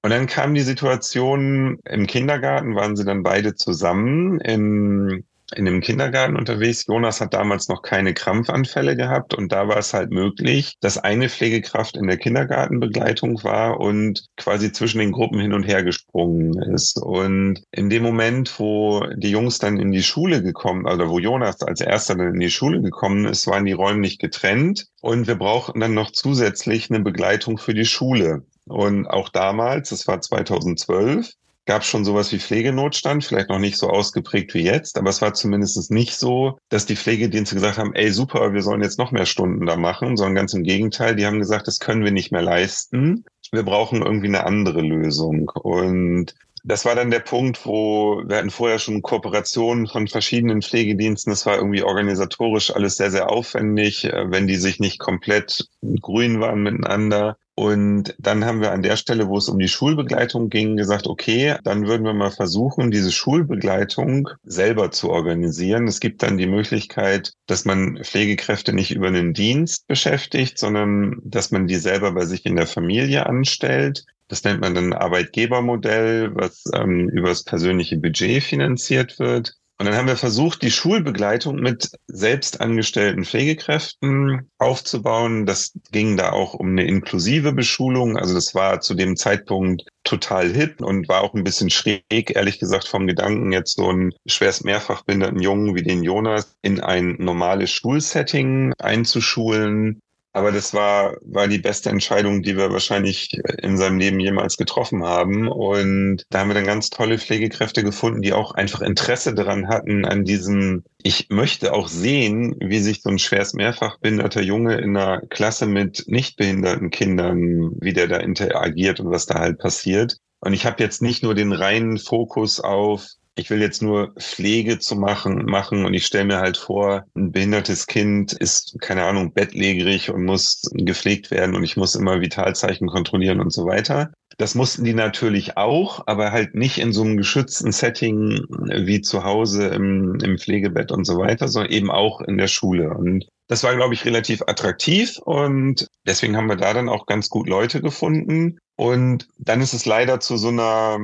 Und dann kam die Situation, im Kindergarten waren sie dann beide zusammen in in dem Kindergarten unterwegs. Jonas hat damals noch keine Krampfanfälle gehabt und da war es halt möglich, dass eine Pflegekraft in der Kindergartenbegleitung war und quasi zwischen den Gruppen hin und her gesprungen ist. Und in dem Moment, wo die Jungs dann in die Schule gekommen, oder wo Jonas als erster dann in die Schule gekommen ist, waren die räumlich getrennt und wir brauchten dann noch zusätzlich eine Begleitung für die Schule. Und auch damals, das war 2012, gab schon sowas wie Pflegenotstand, vielleicht noch nicht so ausgeprägt wie jetzt, aber es war zumindest nicht so, dass die Pflegedienste gesagt haben, ey super, wir sollen jetzt noch mehr Stunden da machen, sondern ganz im Gegenteil, die haben gesagt, das können wir nicht mehr leisten. Wir brauchen irgendwie eine andere Lösung. Und das war dann der Punkt, wo wir hatten vorher schon Kooperationen von verschiedenen Pflegediensten. Das war irgendwie organisatorisch alles sehr, sehr aufwendig, äh, wenn die sich nicht komplett grün waren miteinander. Und dann haben wir an der Stelle, wo es um die Schulbegleitung ging, gesagt, okay, dann würden wir mal versuchen, diese Schulbegleitung selber zu organisieren. Es gibt dann die Möglichkeit, dass man Pflegekräfte nicht über einen Dienst beschäftigt, sondern dass man die selber bei sich in der Familie anstellt. Das nennt man dann Arbeitgebermodell, was ähm, über das persönliche Budget finanziert wird. Und dann haben wir versucht, die Schulbegleitung mit selbstangestellten Pflegekräften aufzubauen. Das ging da auch um eine inklusive Beschulung. Also das war zu dem Zeitpunkt total hip und war auch ein bisschen schräg, ehrlich gesagt, vom Gedanken, jetzt so einen schwerst mehrfach behinderten Jungen wie den Jonas in ein normales Schulsetting einzuschulen. Aber das war, war die beste Entscheidung, die wir wahrscheinlich in seinem Leben jemals getroffen haben. Und da haben wir dann ganz tolle Pflegekräfte gefunden, die auch einfach Interesse daran hatten, an diesem, ich möchte auch sehen, wie sich so ein schwerst mehrfach behinderter Junge in einer Klasse mit nicht behinderten Kindern, wie der da interagiert und was da halt passiert. Und ich habe jetzt nicht nur den reinen Fokus auf, ich will jetzt nur Pflege zu machen, machen und ich stelle mir halt vor, ein behindertes Kind ist, keine Ahnung, bettlägerig und muss gepflegt werden und ich muss immer Vitalzeichen kontrollieren und so weiter. Das mussten die natürlich auch, aber halt nicht in so einem geschützten Setting wie zu Hause im, im Pflegebett und so weiter, sondern eben auch in der Schule. Und das war, glaube ich, relativ attraktiv und deswegen haben wir da dann auch ganz gut Leute gefunden. Und dann ist es leider zu so einer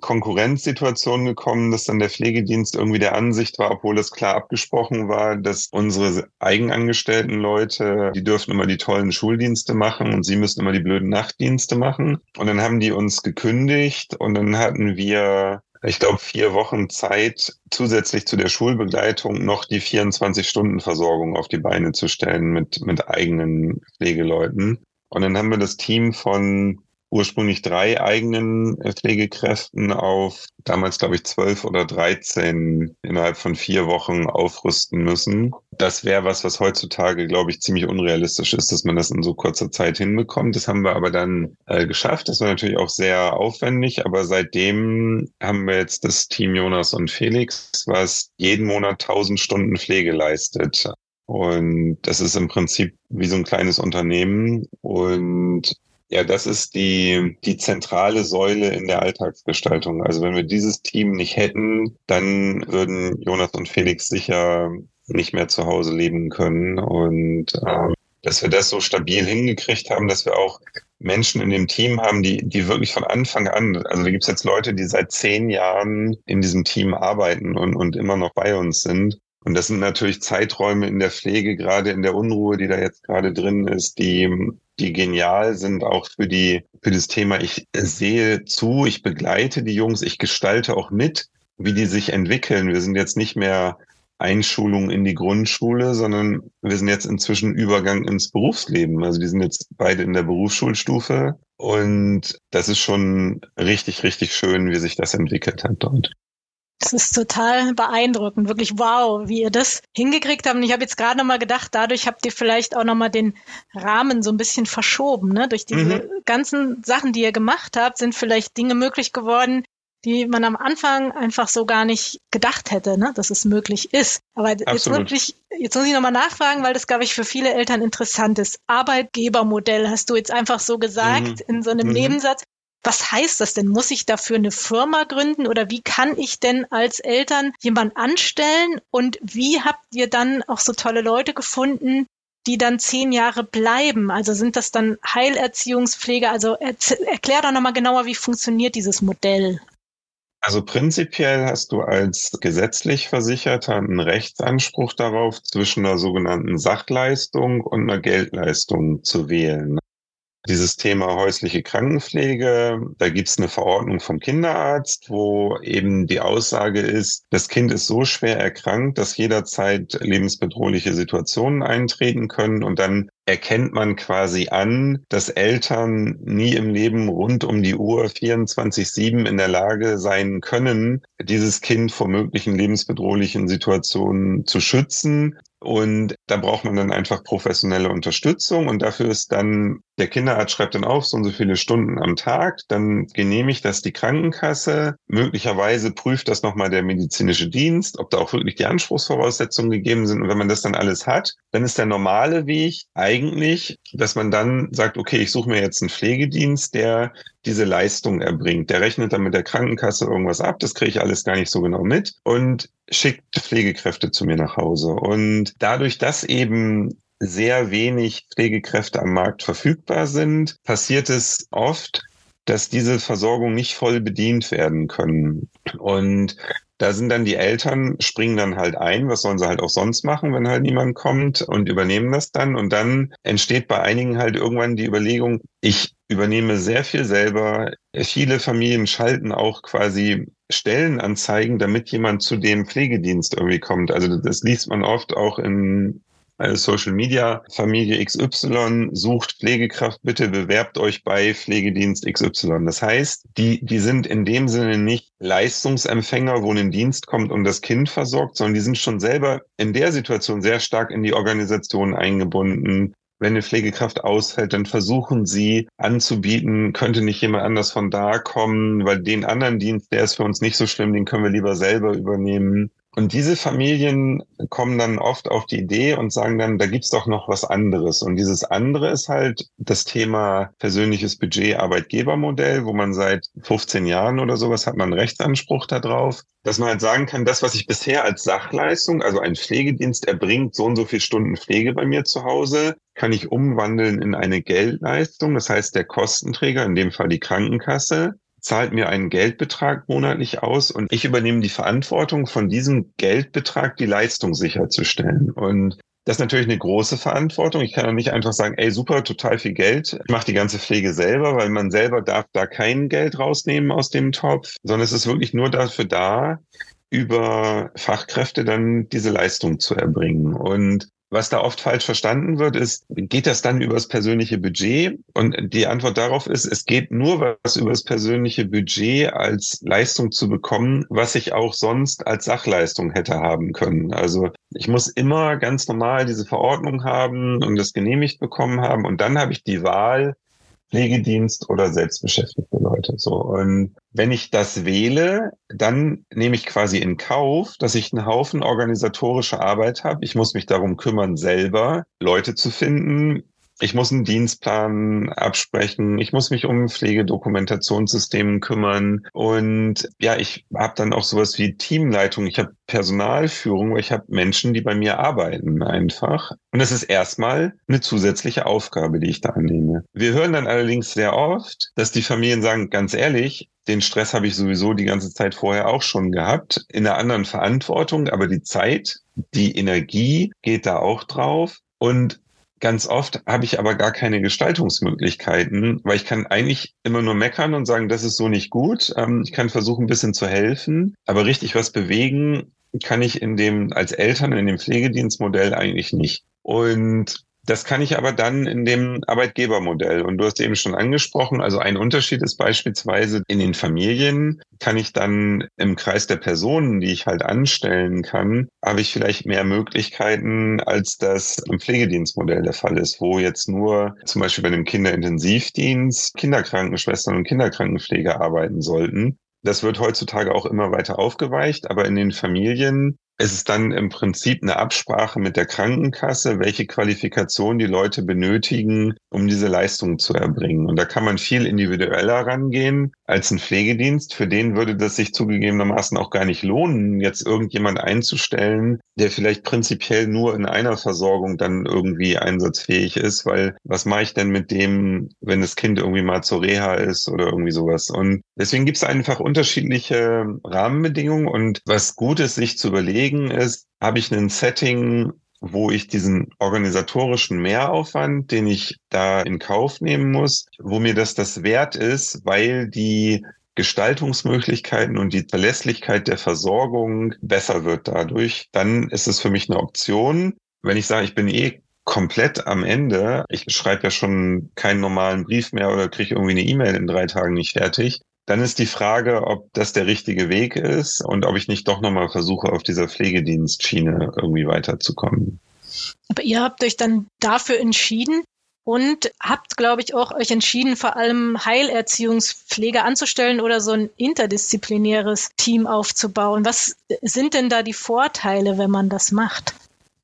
Konkurrenzsituation gekommen, dass dann der Pflegedienst irgendwie der Ansicht war, obwohl es klar abgesprochen war, dass unsere eigenangestellten Leute, die dürfen immer die tollen Schuldienste machen und sie müssen immer die blöden Nachtdienste machen. Und dann haben die uns gekündigt und dann hatten wir ich glaube, vier Wochen Zeit, zusätzlich zu der Schulbegleitung noch die 24-Stunden-Versorgung auf die Beine zu stellen mit, mit eigenen Pflegeleuten. Und dann haben wir das Team von ursprünglich drei eigenen äh, Pflegekräften auf damals, glaube ich, zwölf oder dreizehn innerhalb von vier Wochen aufrüsten müssen. Das wäre was, was heutzutage, glaube ich, ziemlich unrealistisch ist, dass man das in so kurzer Zeit hinbekommt. Das haben wir aber dann äh, geschafft. Das war natürlich auch sehr aufwendig, aber seitdem haben wir jetzt das Team Jonas und Felix, was jeden Monat tausend Stunden Pflege leistet. Und das ist im Prinzip wie so ein kleines Unternehmen. Und Ja, das ist die, die zentrale Säule in der Alltagsgestaltung. Also wenn wir dieses Team nicht hätten, dann würden Jonas und Felix sicher nicht mehr zu Hause leben können. Und ähm, dass wir das so stabil hingekriegt haben, dass wir auch Menschen in dem Team haben, die, die wirklich von Anfang an, also da gibt es jetzt Leute, die seit zehn Jahren in diesem Team arbeiten und, und immer noch bei uns sind. Und das sind natürlich Zeiträume in der Pflege, gerade in der Unruhe, die da jetzt gerade drin ist, die, die genial sind auch für die, für das Thema. Ich sehe zu, ich begleite die Jungs, ich gestalte auch mit, wie die sich entwickeln. Wir sind jetzt nicht mehr Einschulung in die Grundschule, sondern wir sind jetzt inzwischen Übergang ins Berufsleben. Also die sind jetzt beide in der Berufsschulstufe und das ist schon richtig, richtig schön, wie sich das entwickelt hat dort. Das ist total beeindruckend, wirklich wow, wie ihr das hingekriegt habt. Und ich habe jetzt gerade noch mal gedacht, dadurch habt ihr vielleicht auch noch mal den Rahmen so ein bisschen verschoben. Ne? Durch diese mhm. ganzen Sachen, die ihr gemacht habt, sind vielleicht Dinge möglich geworden, die man am Anfang einfach so gar nicht gedacht hätte, ne, dass es möglich ist. Aber Absolut. jetzt wirklich, jetzt muss ich nochmal nachfragen, weil das, glaube ich, für viele Eltern interessant ist. Arbeitgebermodell hast du jetzt einfach so gesagt mhm. in so einem mhm. Nebensatz. Was heißt das denn? Muss ich dafür eine Firma gründen oder wie kann ich denn als Eltern jemand anstellen? Und wie habt ihr dann auch so tolle Leute gefunden, die dann zehn Jahre bleiben? Also sind das dann Heilerziehungspflege? Also erklär doch nochmal genauer, wie funktioniert dieses Modell? Also prinzipiell hast du als gesetzlich Versicherter einen Rechtsanspruch darauf, zwischen einer sogenannten Sachleistung und einer Geldleistung zu wählen. Dieses Thema häusliche Krankenpflege, da gibt es eine Verordnung vom Kinderarzt, wo eben die Aussage ist, das Kind ist so schwer erkrankt, dass jederzeit lebensbedrohliche Situationen eintreten können. Und dann erkennt man quasi an, dass Eltern nie im Leben rund um die Uhr 24-7 in der Lage sein können, dieses Kind vor möglichen lebensbedrohlichen Situationen zu schützen und da braucht man dann einfach professionelle Unterstützung. Und dafür ist dann, der Kinderarzt schreibt dann auf, so und so viele Stunden am Tag. Dann genehmigt das die Krankenkasse. Möglicherweise prüft das nochmal der medizinische Dienst, ob da auch wirklich die Anspruchsvoraussetzungen gegeben sind. Und wenn man das dann alles hat, dann ist der normale Weg eigentlich, dass man dann sagt, okay, ich suche mir jetzt einen Pflegedienst, der diese Leistung erbringt. Der rechnet dann mit der Krankenkasse irgendwas ab, das kriege ich alles gar nicht so genau mit und schickt Pflegekräfte zu mir nach Hause. Und dadurch, dass eben sehr wenig Pflegekräfte am Markt verfügbar sind, passiert es oft, dass diese Versorgung nicht voll bedient werden können. Und da sind dann die Eltern, springen dann halt ein, was sollen sie halt auch sonst machen, wenn halt niemand kommt und übernehmen das dann. Und dann entsteht bei einigen halt irgendwann die Überlegung, ich übernehme sehr viel selber. Viele Familien schalten auch quasi Stellenanzeigen, damit jemand zu dem Pflegedienst irgendwie kommt. Also das liest man oft auch in Social Media Familie XY sucht Pflegekraft, bitte bewerbt euch bei Pflegedienst XY. Das heißt, die, die sind in dem Sinne nicht Leistungsempfänger, wo ein Dienst kommt und das Kind versorgt, sondern die sind schon selber in der Situation sehr stark in die Organisation eingebunden. Wenn eine Pflegekraft ausfällt, dann versuchen sie anzubieten, könnte nicht jemand anders von da kommen, weil den anderen Dienst, der ist für uns nicht so schlimm, den können wir lieber selber übernehmen. Und diese Familien kommen dann oft auf die Idee und sagen dann, da gibt's doch noch was anderes. Und dieses andere ist halt das Thema persönliches Budget Arbeitgebermodell, wo man seit 15 Jahren oder sowas hat man Rechtsanspruch darauf, dass man halt sagen kann, das, was ich bisher als Sachleistung, also ein Pflegedienst erbringt, so und so viele Stunden Pflege bei mir zu Hause, kann ich umwandeln in eine Geldleistung. Das heißt, der Kostenträger, in dem Fall die Krankenkasse, zahlt mir einen Geldbetrag monatlich aus und ich übernehme die Verantwortung, von diesem Geldbetrag die Leistung sicherzustellen. Und das ist natürlich eine große Verantwortung. Ich kann doch nicht einfach sagen, ey, super, total viel Geld. Ich mache die ganze Pflege selber, weil man selber darf da kein Geld rausnehmen aus dem Topf, sondern es ist wirklich nur dafür da, über Fachkräfte dann diese Leistung zu erbringen. Und was da oft falsch verstanden wird, ist, geht das dann übers persönliche Budget? Und die Antwort darauf ist, es geht nur was übers persönliche Budget als Leistung zu bekommen, was ich auch sonst als Sachleistung hätte haben können. Also ich muss immer ganz normal diese Verordnung haben und das genehmigt bekommen haben. Und dann habe ich die Wahl, Pflegedienst oder selbstbeschäftigte Leute. So. Und wenn ich das wähle, dann nehme ich quasi in Kauf, dass ich einen Haufen organisatorische Arbeit habe. Ich muss mich darum kümmern, selber Leute zu finden, ich muss einen Dienstplan absprechen, ich muss mich um Pflegedokumentationssystemen kümmern und ja, ich habe dann auch sowas wie Teamleitung, ich habe Personalführung, ich habe Menschen, die bei mir arbeiten einfach. Und das ist erstmal eine zusätzliche Aufgabe, die ich da annehme. Wir hören dann allerdings sehr oft, dass die Familien sagen, ganz ehrlich, den Stress habe ich sowieso die ganze Zeit vorher auch schon gehabt, in einer anderen Verantwortung, aber die Zeit, die Energie geht da auch drauf. Und ganz oft habe ich aber gar keine Gestaltungsmöglichkeiten, weil ich kann eigentlich immer nur meckern und sagen, das ist so nicht gut. Ähm, ich kann versuchen, ein bisschen zu helfen, aber richtig was bewegen kann ich in dem, als Eltern in dem Pflegedienstmodell eigentlich nicht. Und das kann ich aber dann in dem Arbeitgebermodell. Und du hast eben schon angesprochen, also ein Unterschied ist beispielsweise in den Familien kann ich dann im Kreis der Personen, die ich halt anstellen kann, habe ich vielleicht mehr Möglichkeiten, als das im Pflegedienstmodell der Fall ist, wo jetzt nur zum Beispiel bei einem Kinderintensivdienst Kinderkrankenschwestern und Kinderkrankenpfleger arbeiten sollten. Das wird heutzutage auch immer weiter aufgeweicht, aber in den Familien es ist dann im Prinzip eine Absprache mit der Krankenkasse, welche Qualifikation die Leute benötigen, um diese Leistung zu erbringen. Und da kann man viel individueller rangehen als ein Pflegedienst. Für den würde das sich zugegebenermaßen auch gar nicht lohnen, jetzt irgendjemand einzustellen, der vielleicht prinzipiell nur in einer Versorgung dann irgendwie einsatzfähig ist, weil was mache ich denn mit dem, wenn das Kind irgendwie mal zur Reha ist oder irgendwie sowas? Und deswegen gibt es einfach unterschiedliche Rahmenbedingungen und was gut ist, sich zu überlegen, Deswegen ist, habe ich ein Setting, wo ich diesen organisatorischen Mehraufwand, den ich da in Kauf nehmen muss, wo mir das das wert ist, weil die Gestaltungsmöglichkeiten und die Verlässlichkeit der Versorgung besser wird dadurch, dann ist es für mich eine Option. Wenn ich sage, ich bin eh komplett am Ende, ich schreibe ja schon keinen normalen Brief mehr oder kriege irgendwie eine E-Mail in drei Tagen nicht fertig, dann ist die Frage, ob das der richtige Weg ist und ob ich nicht doch nochmal versuche, auf dieser Pflegedienstschiene irgendwie weiterzukommen. Aber ihr habt euch dann dafür entschieden und habt, glaube ich, auch euch entschieden, vor allem Heilerziehungspflege anzustellen oder so ein interdisziplinäres Team aufzubauen. Was sind denn da die Vorteile, wenn man das macht?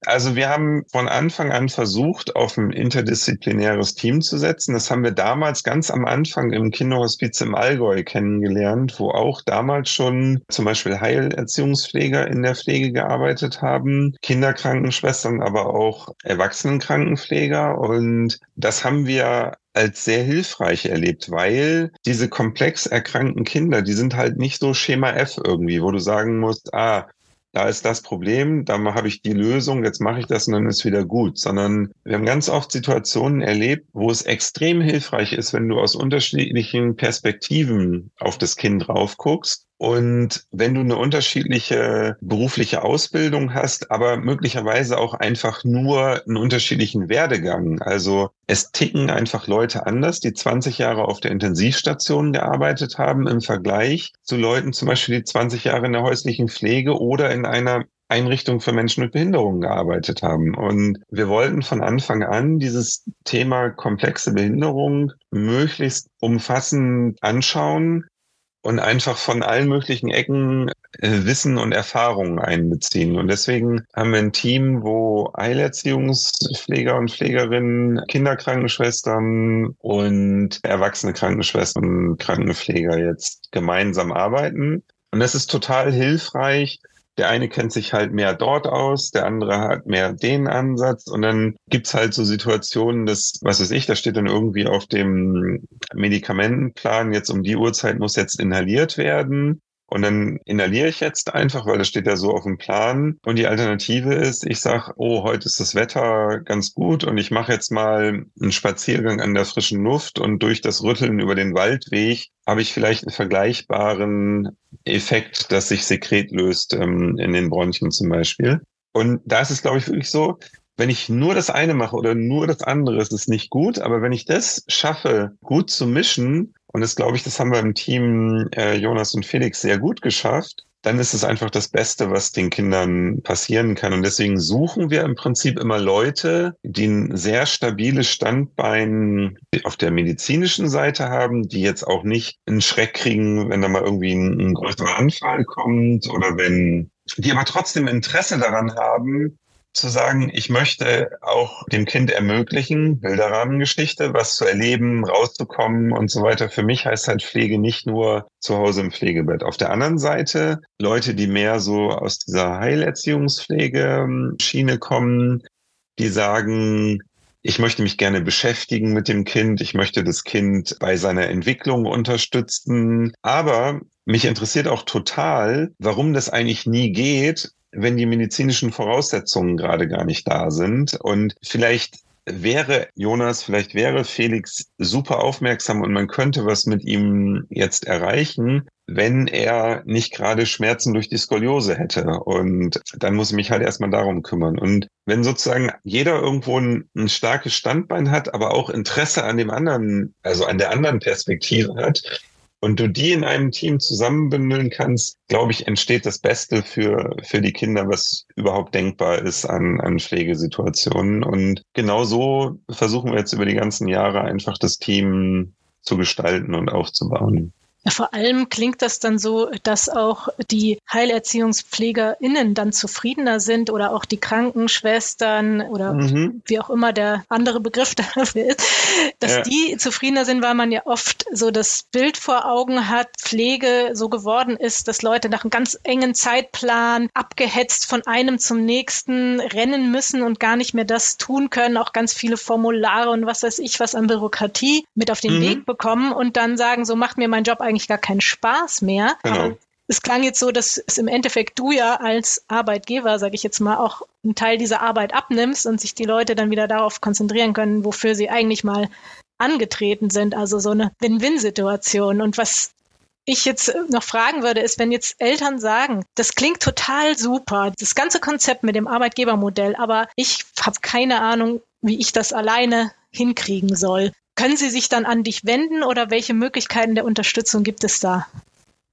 Also wir haben von Anfang an versucht, auf ein interdisziplinäres Team zu setzen. Das haben wir damals ganz am Anfang im Kinderhospiz im Allgäu kennengelernt, wo auch damals schon zum Beispiel Heilerziehungspfleger in der Pflege gearbeitet haben, Kinderkrankenschwestern, aber auch Erwachsenenkrankenpfleger. Und das haben wir als sehr hilfreich erlebt, weil diese komplex erkrankten Kinder, die sind halt nicht so Schema F irgendwie, wo du sagen musst, ah, da ist das Problem, da habe ich die Lösung, jetzt mache ich das und dann ist wieder gut, sondern wir haben ganz oft Situationen erlebt, wo es extrem hilfreich ist, wenn du aus unterschiedlichen Perspektiven auf das Kind drauf guckst und wenn du eine unterschiedliche berufliche Ausbildung hast, aber möglicherweise auch einfach nur einen unterschiedlichen Werdegang. Also es ticken einfach Leute anders, die 20 Jahre auf der Intensivstation gearbeitet haben im Vergleich zu Leuten zum Beispiel, die 20 Jahre in der häuslichen Pflege oder in einer Einrichtung für Menschen mit Behinderungen gearbeitet haben. Und wir wollten von Anfang an dieses Thema komplexe Behinderung möglichst umfassend anschauen, und einfach von allen möglichen Ecken äh, Wissen und Erfahrungen einbeziehen. Und deswegen haben wir ein Team, wo Heilerziehungspfleger und Pflegerinnen, Kinderkrankenschwestern und erwachsene Krankenschwestern, Krankenpfleger jetzt gemeinsam arbeiten. Und das ist total hilfreich, der eine kennt sich halt mehr dort aus, der andere hat mehr den Ansatz und dann gibt's halt so Situationen, dass, was weiß ich, da steht dann irgendwie auf dem Medikamentenplan, jetzt um die Uhrzeit muss jetzt inhaliert werden. Und dann inhaliere ich jetzt einfach, weil das steht ja so auf dem Plan. Und die Alternative ist, ich sage, oh, heute ist das Wetter ganz gut und ich mache jetzt mal einen Spaziergang an der frischen Luft und durch das Rütteln über den Waldweg habe ich vielleicht einen vergleichbaren Effekt, dass sich Sekret löst ähm, in den Bronchien zum Beispiel. Und da ist es, glaube ich, wirklich so, wenn ich nur das eine mache oder nur das andere, ist es nicht gut. Aber wenn ich das schaffe, gut zu mischen, und das glaube ich, das haben wir im Team äh, Jonas und Felix sehr gut geschafft, dann ist es einfach das Beste, was den Kindern passieren kann. Und deswegen suchen wir im Prinzip immer Leute, die ein sehr stabiles Standbein auf der medizinischen Seite haben, die jetzt auch nicht einen Schreck kriegen, wenn da mal irgendwie ein, ein größerer Anfall kommt oder wenn die aber trotzdem Interesse daran haben, zu sagen, ich möchte auch dem Kind ermöglichen, Bilderrahmengeschichte, was zu erleben, rauszukommen und so weiter. Für mich heißt halt Pflege nicht nur zu Hause im Pflegebett. Auf der anderen Seite Leute, die mehr so aus dieser Heilerziehungspflege-Schiene kommen, die sagen, ich möchte mich gerne beschäftigen mit dem Kind, ich möchte das Kind bei seiner Entwicklung unterstützen, aber mich interessiert auch total, warum das eigentlich nie geht, wenn die medizinischen Voraussetzungen gerade gar nicht da sind. Und vielleicht wäre Jonas, vielleicht wäre Felix super aufmerksam und man könnte was mit ihm jetzt erreichen, wenn er nicht gerade Schmerzen durch die Skoliose hätte. Und dann muss ich mich halt erstmal darum kümmern. Und wenn sozusagen jeder irgendwo ein, ein, starkes Standbein hat, aber auch Interesse an dem anderen, also an der anderen Perspektive hat, und du die in einem Team zusammenbündeln kannst, glaube ich, entsteht das Beste für, für die Kinder, was überhaupt denkbar ist an, an Pflegesituationen. Und genau so versuchen wir jetzt über die ganzen Jahre einfach das Team zu gestalten und aufzubauen. Ja, vor allem klingt das dann so, dass auch die HeilerziehungspflegerInnen dann zufriedener sind oder auch die Krankenschwestern oder mhm. wie auch immer der andere Begriff dafür ist, dass ja. die zufriedener sind, weil man ja oft so das Bild vor Augen hat, Pflege so geworden ist, dass Leute nach einem ganz engen Zeitplan abgehetzt von einem zum nächsten rennen müssen und gar nicht mehr das tun können, auch ganz viele Formulare und was weiß ich, was an Bürokratie mit auf den mhm. Weg bekommen und dann sagen, so macht mir mein Job eigentlich eigentlich gar keinen Spaß mehr. Genau. Aber es klang jetzt so, dass es im Endeffekt du ja als Arbeitgeber, sage ich jetzt mal, auch einen Teil dieser Arbeit abnimmst und sich die Leute dann wieder darauf konzentrieren können, wofür sie eigentlich mal angetreten sind. Also so eine Win-Win-Situation. Und was ich jetzt noch fragen würde, ist, wenn jetzt Eltern sagen, das klingt total super, das ganze Konzept mit dem Arbeitgebermodell, aber ich habe keine Ahnung, wie ich das alleine hinkriegen soll. Können sie sich dann an dich wenden oder welche Möglichkeiten der Unterstützung gibt es da?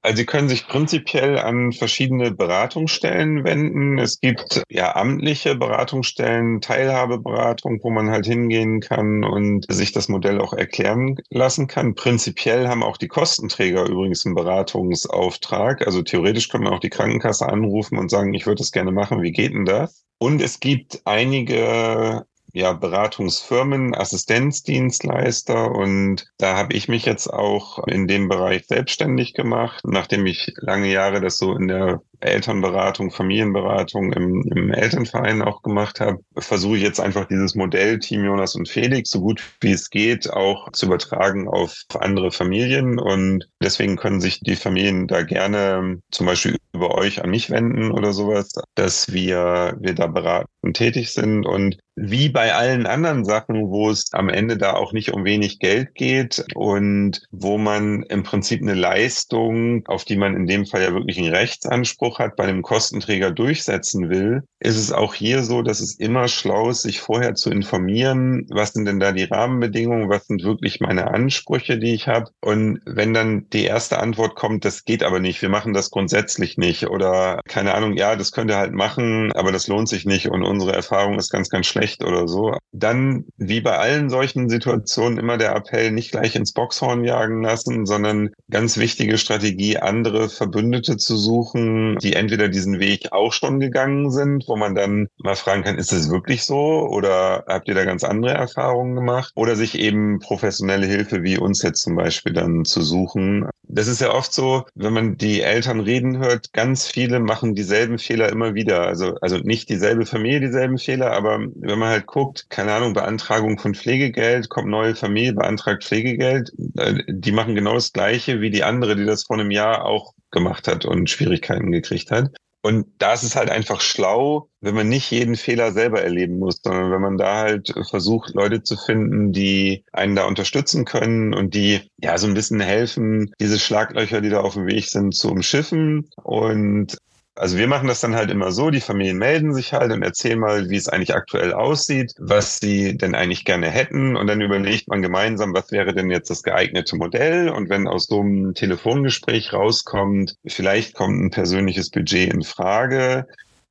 Also Sie können sich prinzipiell an verschiedene Beratungsstellen wenden. Es gibt ja amtliche Beratungsstellen, Teilhabeberatung, wo man halt hingehen kann und sich das Modell auch erklären lassen kann. Prinzipiell haben auch die Kostenträger übrigens einen Beratungsauftrag. Also theoretisch kann man auch die Krankenkasse anrufen und sagen, ich würde das gerne machen. Wie geht denn das? Und es gibt einige ja, Beratungsfirmen, Assistenzdienstleister und da habe ich mich jetzt auch in dem Bereich selbstständig gemacht, nachdem ich lange Jahre das so in der Elternberatung, Familienberatung im, im Elternverein auch gemacht habe, versuche ich jetzt einfach dieses Modell Team Jonas und Felix so gut wie es geht auch zu übertragen auf andere Familien. Und deswegen können sich die Familien da gerne zum Beispiel über euch an mich wenden oder sowas, dass wir, wir da beraten tätig sind. Und wie bei allen anderen Sachen, wo es am Ende da auch nicht um wenig Geld geht und wo man im Prinzip eine Leistung, auf die man in dem Fall ja wirklich einen Rechtsanspruch hat, bei dem Kostenträger durchsetzen will, ist es auch hier so, dass es immer schlau ist, sich vorher zu informieren, was sind denn da die Rahmenbedingungen, was sind wirklich meine Ansprüche, die ich habe. Und wenn dann die erste Antwort kommt, das geht aber nicht, wir machen das grundsätzlich nicht oder keine Ahnung, ja, das könnt ihr halt machen, aber das lohnt sich nicht und unsere Erfahrung ist ganz, ganz schlecht oder so, dann wie bei allen solchen Situationen immer der Appell, nicht gleich ins Boxhorn jagen lassen, sondern ganz wichtige Strategie, andere Verbündete zu suchen, die entweder diesen Weg auch schon gegangen sind, wo man dann mal fragen kann, ist es wirklich so oder habt ihr da ganz andere Erfahrungen gemacht? Oder sich eben professionelle Hilfe wie uns jetzt zum Beispiel dann zu suchen. Das ist ja oft so, wenn man die Eltern reden hört, ganz viele machen dieselben Fehler immer wieder. Also, also nicht dieselbe Familie, dieselben Fehler, aber wenn man halt guckt, keine Ahnung, Beantragung von Pflegegeld, kommt neue Familie, beantragt Pflegegeld, äh, die machen genau das Gleiche wie die andere, die das vor einem Jahr auch gemacht hat und Schwierigkeiten gekriegt hat. Und da ist es halt einfach schlau, wenn man nicht jeden Fehler selber erleben muss, sondern wenn man da halt versucht, Leute zu finden, die einen da unterstützen können und die ja so ein bisschen helfen, diese Schlaglöcher, die da auf dem Weg sind, zu umschiffen und also wir machen das dann halt immer so, die Familien melden sich halt und erzählen mal, wie es eigentlich aktuell aussieht, was sie denn eigentlich gerne hätten. Und dann überlegt man gemeinsam, was wäre denn jetzt das geeignete Modell? Und wenn aus so einem Telefongespräch rauskommt, vielleicht kommt ein persönliches Budget in Frage,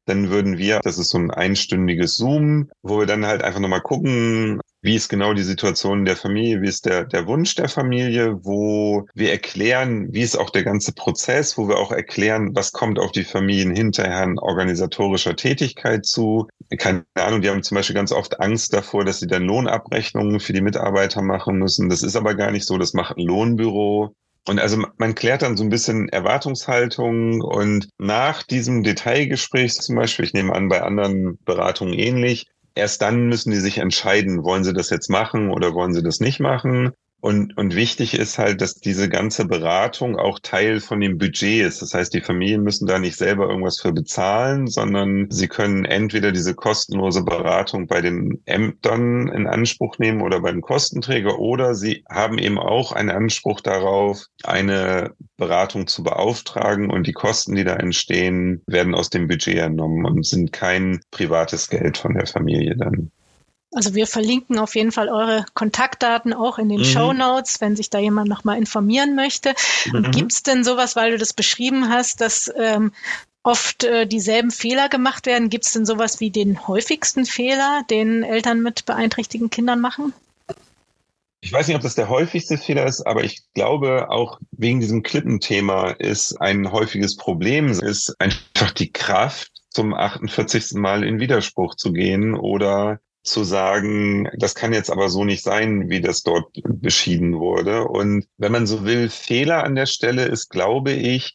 dann würden wir, das ist so ein einstündiges Zoom, wo wir dann halt einfach nochmal gucken, wie ist genau die Situation der Familie, wie ist der, der Wunsch der Familie, wo wir erklären, wie ist auch der ganze Prozess, wo wir auch erklären, was kommt auf die Familien hinterher an organisatorischer Tätigkeit zu, keine Ahnung, die haben zum Beispiel ganz oft Angst davor, dass sie dann Lohnabrechnungen für die Mitarbeiter machen müssen. Das ist aber gar nicht so, das macht ein Lohnbüro. Und also man klärt dann so ein bisschen Erwartungshaltung und nach diesem Detailgespräch zum Beispiel, ich nehme an, bei anderen Beratungen ähnlich, erst dann müssen die sich entscheiden, wollen sie das jetzt machen oder wollen sie das nicht machen. Und, und wichtig ist halt, dass diese ganze Beratung auch Teil von dem Budget ist. Das heißt, die Familien müssen da nicht selber irgendwas für bezahlen, sondern sie können entweder diese kostenlose Beratung bei den Ämtern in Anspruch nehmen oder beim Kostenträger oder sie haben eben auch einen Anspruch darauf, eine Beratung zu beauftragen und die Kosten, die da entstehen, werden aus dem Budget entnommen und sind kein privates Geld von der Familie dann. Also wir verlinken auf jeden Fall eure Kontaktdaten auch in den mhm. Show Notes, wenn sich da jemand nochmal informieren möchte. Mhm. Gibt es denn sowas, weil du das beschrieben hast, dass ähm, oft äh, dieselben Fehler gemacht werden? Gibt es denn sowas wie den häufigsten Fehler, den Eltern mit beeinträchtigten Kindern machen? Ich weiß nicht, ob das der häufigste Fehler ist, aber ich glaube auch wegen diesem Klippenthema ist ein häufiges Problem, ist einfach die Kraft, zum 48. Mal in Widerspruch zu gehen oder zu sagen, das kann jetzt aber so nicht sein, wie das dort beschieden wurde. Und wenn man so will, Fehler an der Stelle ist, glaube ich,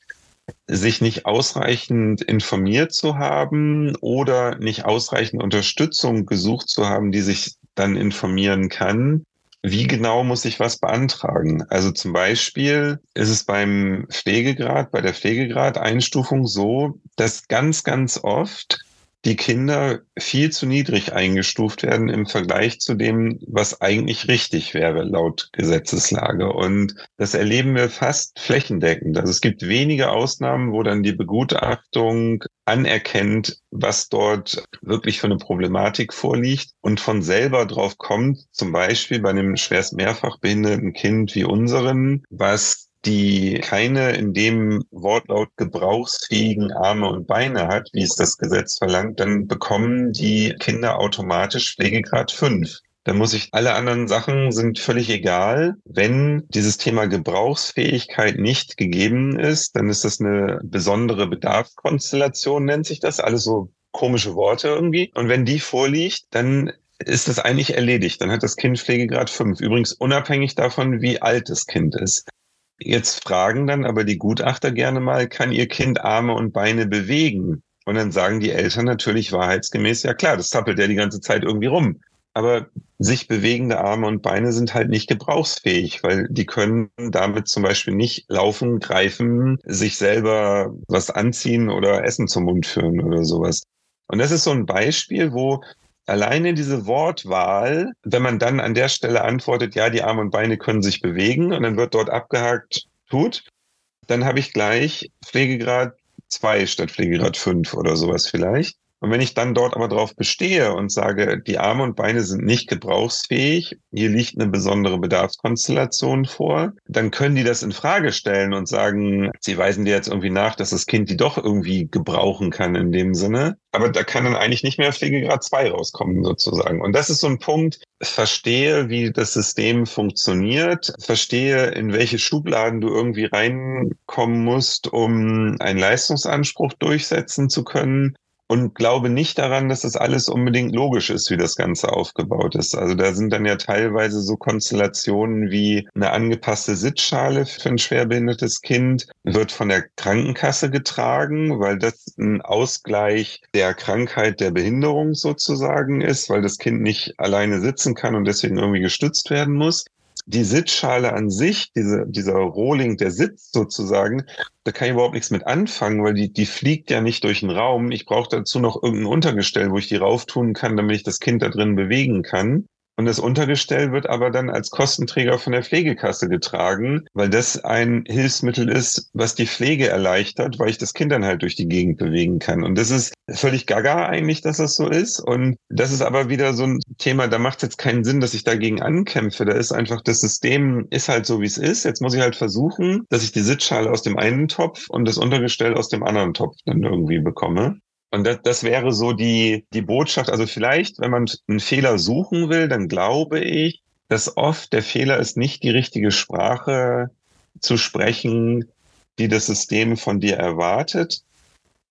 sich nicht ausreichend informiert zu haben oder nicht ausreichend Unterstützung gesucht zu haben, die sich dann informieren kann. Wie genau muss ich was beantragen? Also zum Beispiel ist es beim Pflegegrad, bei der Pflegegrad-Einstufung so, dass ganz, ganz oft die Kinder viel zu niedrig eingestuft werden im Vergleich zu dem, was eigentlich richtig wäre laut Gesetzeslage. Und das erleben wir fast flächendeckend. Also es gibt wenige Ausnahmen, wo dann die Begutachtung anerkennt, was dort wirklich für eine Problematik vorliegt und von selber drauf kommt, zum Beispiel bei einem schwerst mehrfach behinderten Kind wie unseren, was die keine in dem Wortlaut gebrauchsfähigen Arme und Beine hat, wie es das Gesetz verlangt, dann bekommen die Kinder automatisch Pflegegrad 5. Da muss ich, alle anderen Sachen sind völlig egal. Wenn dieses Thema Gebrauchsfähigkeit nicht gegeben ist, dann ist das eine besondere Bedarfskonstellation, nennt sich das. Alles so komische Worte irgendwie. Und wenn die vorliegt, dann ist das eigentlich erledigt. Dann hat das Kind Pflegegrad 5. Übrigens unabhängig davon, wie alt das Kind ist. Jetzt fragen dann aber die Gutachter gerne mal, kann ihr Kind Arme und Beine bewegen? Und dann sagen die Eltern natürlich wahrheitsgemäß, ja klar, das zappelt ja die ganze Zeit irgendwie rum. Aber sich bewegende Arme und Beine sind halt nicht gebrauchsfähig, weil die können damit zum Beispiel nicht laufen, greifen, sich selber was anziehen oder Essen zum Mund führen oder sowas. Und das ist so ein Beispiel, wo Alleine diese Wortwahl, wenn man dann an der Stelle antwortet, ja, die Arme und Beine können sich bewegen und dann wird dort abgehakt, tut, dann habe ich gleich Pflegegrad 2 statt Pflegegrad 5 oder sowas vielleicht. Und wenn ich dann dort aber drauf bestehe und sage, die Arme und Beine sind nicht gebrauchsfähig, hier liegt eine besondere Bedarfskonstellation vor, dann können die das in Frage stellen und sagen, sie weisen dir jetzt irgendwie nach, dass das Kind die doch irgendwie gebrauchen kann in dem Sinne. Aber da kann dann eigentlich nicht mehr Pflegegrad 2 rauskommen sozusagen. Und das ist so ein Punkt, verstehe, wie das System funktioniert, verstehe, in welche Schubladen du irgendwie reinkommen musst, um einen Leistungsanspruch durchsetzen zu können und glaube nicht daran, dass das alles unbedingt logisch ist, wie das Ganze aufgebaut ist. Also da sind dann ja teilweise so Konstellationen wie eine angepasste Sitzschale für ein schwerbehindertes Kind wird von der Krankenkasse getragen, weil das ein Ausgleich der Krankheit der Behinderung sozusagen ist, weil das Kind nicht alleine sitzen kann und deswegen irgendwie gestützt werden muss die Sitzschale an sich, diese, dieser Rohling, der Sitz sozusagen, da kann ich überhaupt nichts mit anfangen, weil die, die fliegt ja nicht durch den Raum. Ich brauche dazu noch irgendein Untergestell, wo ich die rauftun kann, damit ich das Kind da drin bewegen kann. Und das Untergestell wird aber dann als Kostenträger von der Pflegekasse getragen, weil das ein Hilfsmittel ist, was die Pflege erleichtert, weil ich das Kind dann halt durch die Gegend bewegen kann. Und das ist völlig gaga eigentlich, dass das so ist. Und das ist aber wieder so ein Thema, da macht es jetzt keinen Sinn, dass ich dagegen ankämpfe. Da ist einfach, das System ist halt so, wie es ist. Jetzt muss ich halt versuchen, dass ich die Sitzschale aus dem einen Topf und das Untergestell aus dem anderen Topf dann irgendwie bekomme. Und das, das wäre so die, die Botschaft. Also vielleicht, wenn man einen Fehler suchen will, dann glaube ich, dass oft der Fehler ist, nicht die richtige Sprache zu sprechen, die das System von dir erwartet.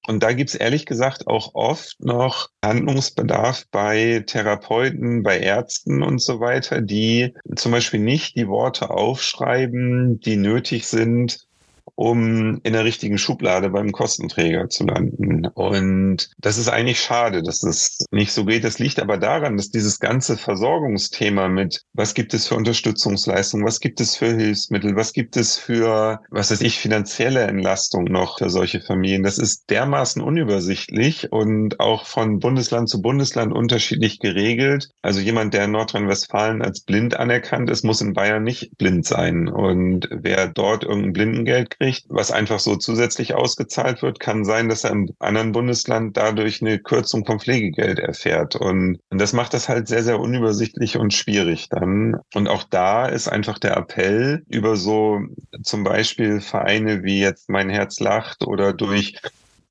Und da gibt's ehrlich gesagt auch oft noch Handlungsbedarf bei Therapeuten, bei Ärzten und so weiter, die zum Beispiel nicht die Worte aufschreiben, die nötig sind, um in der richtigen Schublade beim Kostenträger zu landen. Und das ist eigentlich schade, dass das nicht so geht. Das liegt aber daran, dass dieses ganze Versorgungsthema mit, was gibt es für Unterstützungsleistungen, was gibt es für Hilfsmittel, was gibt es für, was weiß ich, finanzielle Entlastung noch für solche Familien, das ist dermaßen unübersichtlich und auch von Bundesland zu Bundesland unterschiedlich geregelt. Also jemand, der in Nordrhein-Westfalen als blind anerkannt ist, muss in Bayern nicht blind sein. Und wer dort irgendein Blindengeld kriegt, was einfach so zusätzlich ausgezahlt wird, kann sein, dass er im anderen Bundesland dadurch eine Kürzung vom Pflegegeld erfährt. Und, das macht das halt sehr, sehr unübersichtlich und schwierig dann. Und auch da ist einfach der Appell über so zum Beispiel Vereine wie jetzt Mein Herz lacht oder durch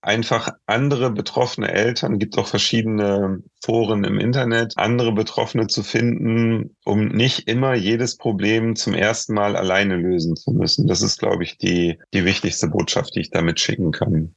einfach andere betroffene Eltern, gibt auch verschiedene Foren im Internet, andere Betroffene zu finden, um nicht immer jedes Problem zum ersten Mal alleine lösen zu müssen. Das ist, glaube ich, die, die wichtigste Botschaft, die ich damit schicken kann.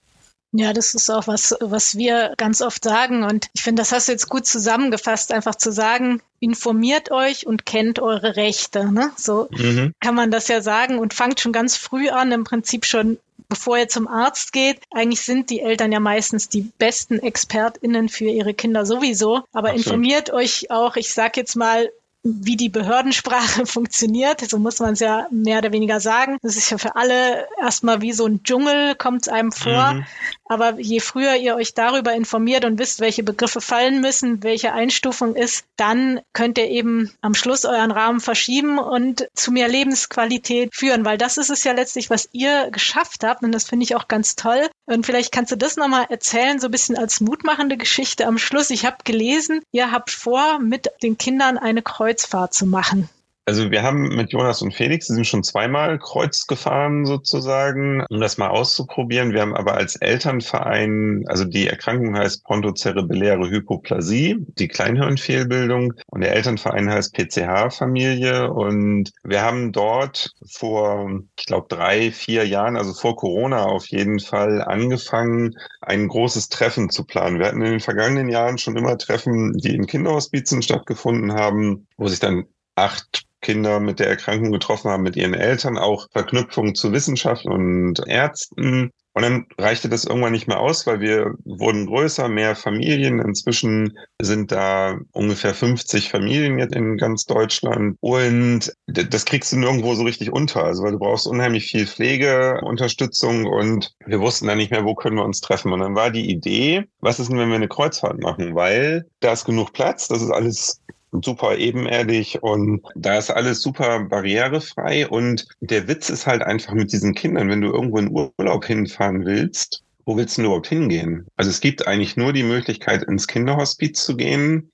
Ja, das ist auch was, was wir ganz oft sagen. Und ich finde, das hast du jetzt gut zusammengefasst, einfach zu sagen, informiert euch und kennt eure Rechte. Ne? So mhm. kann man das ja sagen und fangt schon ganz früh an, im Prinzip schon bevor ihr zum Arzt geht. Eigentlich sind die Eltern ja meistens die besten ExpertInnen für ihre Kinder sowieso. Aber Absolut. informiert euch auch, ich sag jetzt mal, wie die Behördensprache funktioniert. So muss man es ja mehr oder weniger sagen. Das ist ja für alle erstmal wie so ein Dschungel, kommt es einem vor. Mhm. Aber je früher ihr euch darüber informiert und wisst, welche Begriffe fallen müssen, welche Einstufung ist, dann könnt ihr eben am Schluss euren Rahmen verschieben und zu mehr Lebensqualität führen, weil das ist es ja letztlich, was ihr geschafft habt und das finde ich auch ganz toll. Und vielleicht kannst du das nochmal erzählen, so ein bisschen als mutmachende Geschichte am Schluss. Ich habe gelesen, ihr habt vor, mit den Kindern eine Kreuzfahrt zu machen. Also wir haben mit Jonas und Felix, die sind schon zweimal Kreuz gefahren sozusagen, um das mal auszuprobieren. Wir haben aber als Elternverein, also die Erkrankung heißt pontocerebelläre Hypoplasie, die Kleinhirnfehlbildung und der Elternverein heißt PCH-Familie und wir haben dort vor, ich glaube, drei, vier Jahren, also vor Corona auf jeden Fall angefangen, ein großes Treffen zu planen. Wir hatten in den vergangenen Jahren schon immer Treffen, die in Kinderhospizen stattgefunden haben, wo sich dann acht Kinder mit der Erkrankung getroffen haben, mit ihren Eltern, auch Verknüpfungen zu Wissenschaft und Ärzten. Und dann reichte das irgendwann nicht mehr aus, weil wir wurden größer, mehr Familien. Inzwischen sind da ungefähr 50 Familien jetzt in ganz Deutschland. Und das kriegst du nirgendwo so richtig unter. Also weil du brauchst unheimlich viel Pflegeunterstützung und wir wussten dann nicht mehr, wo können wir uns treffen. Und dann war die Idee, was ist denn, wenn wir eine Kreuzfahrt machen? Weil da ist genug Platz, das ist alles super ebenerdig und da ist alles super barrierefrei und der Witz ist halt einfach mit diesen Kindern, wenn du irgendwo in Urlaub hinfahren willst, wo willst du überhaupt hingehen? Also es gibt eigentlich nur die Möglichkeit, ins Kinderhospiz zu gehen.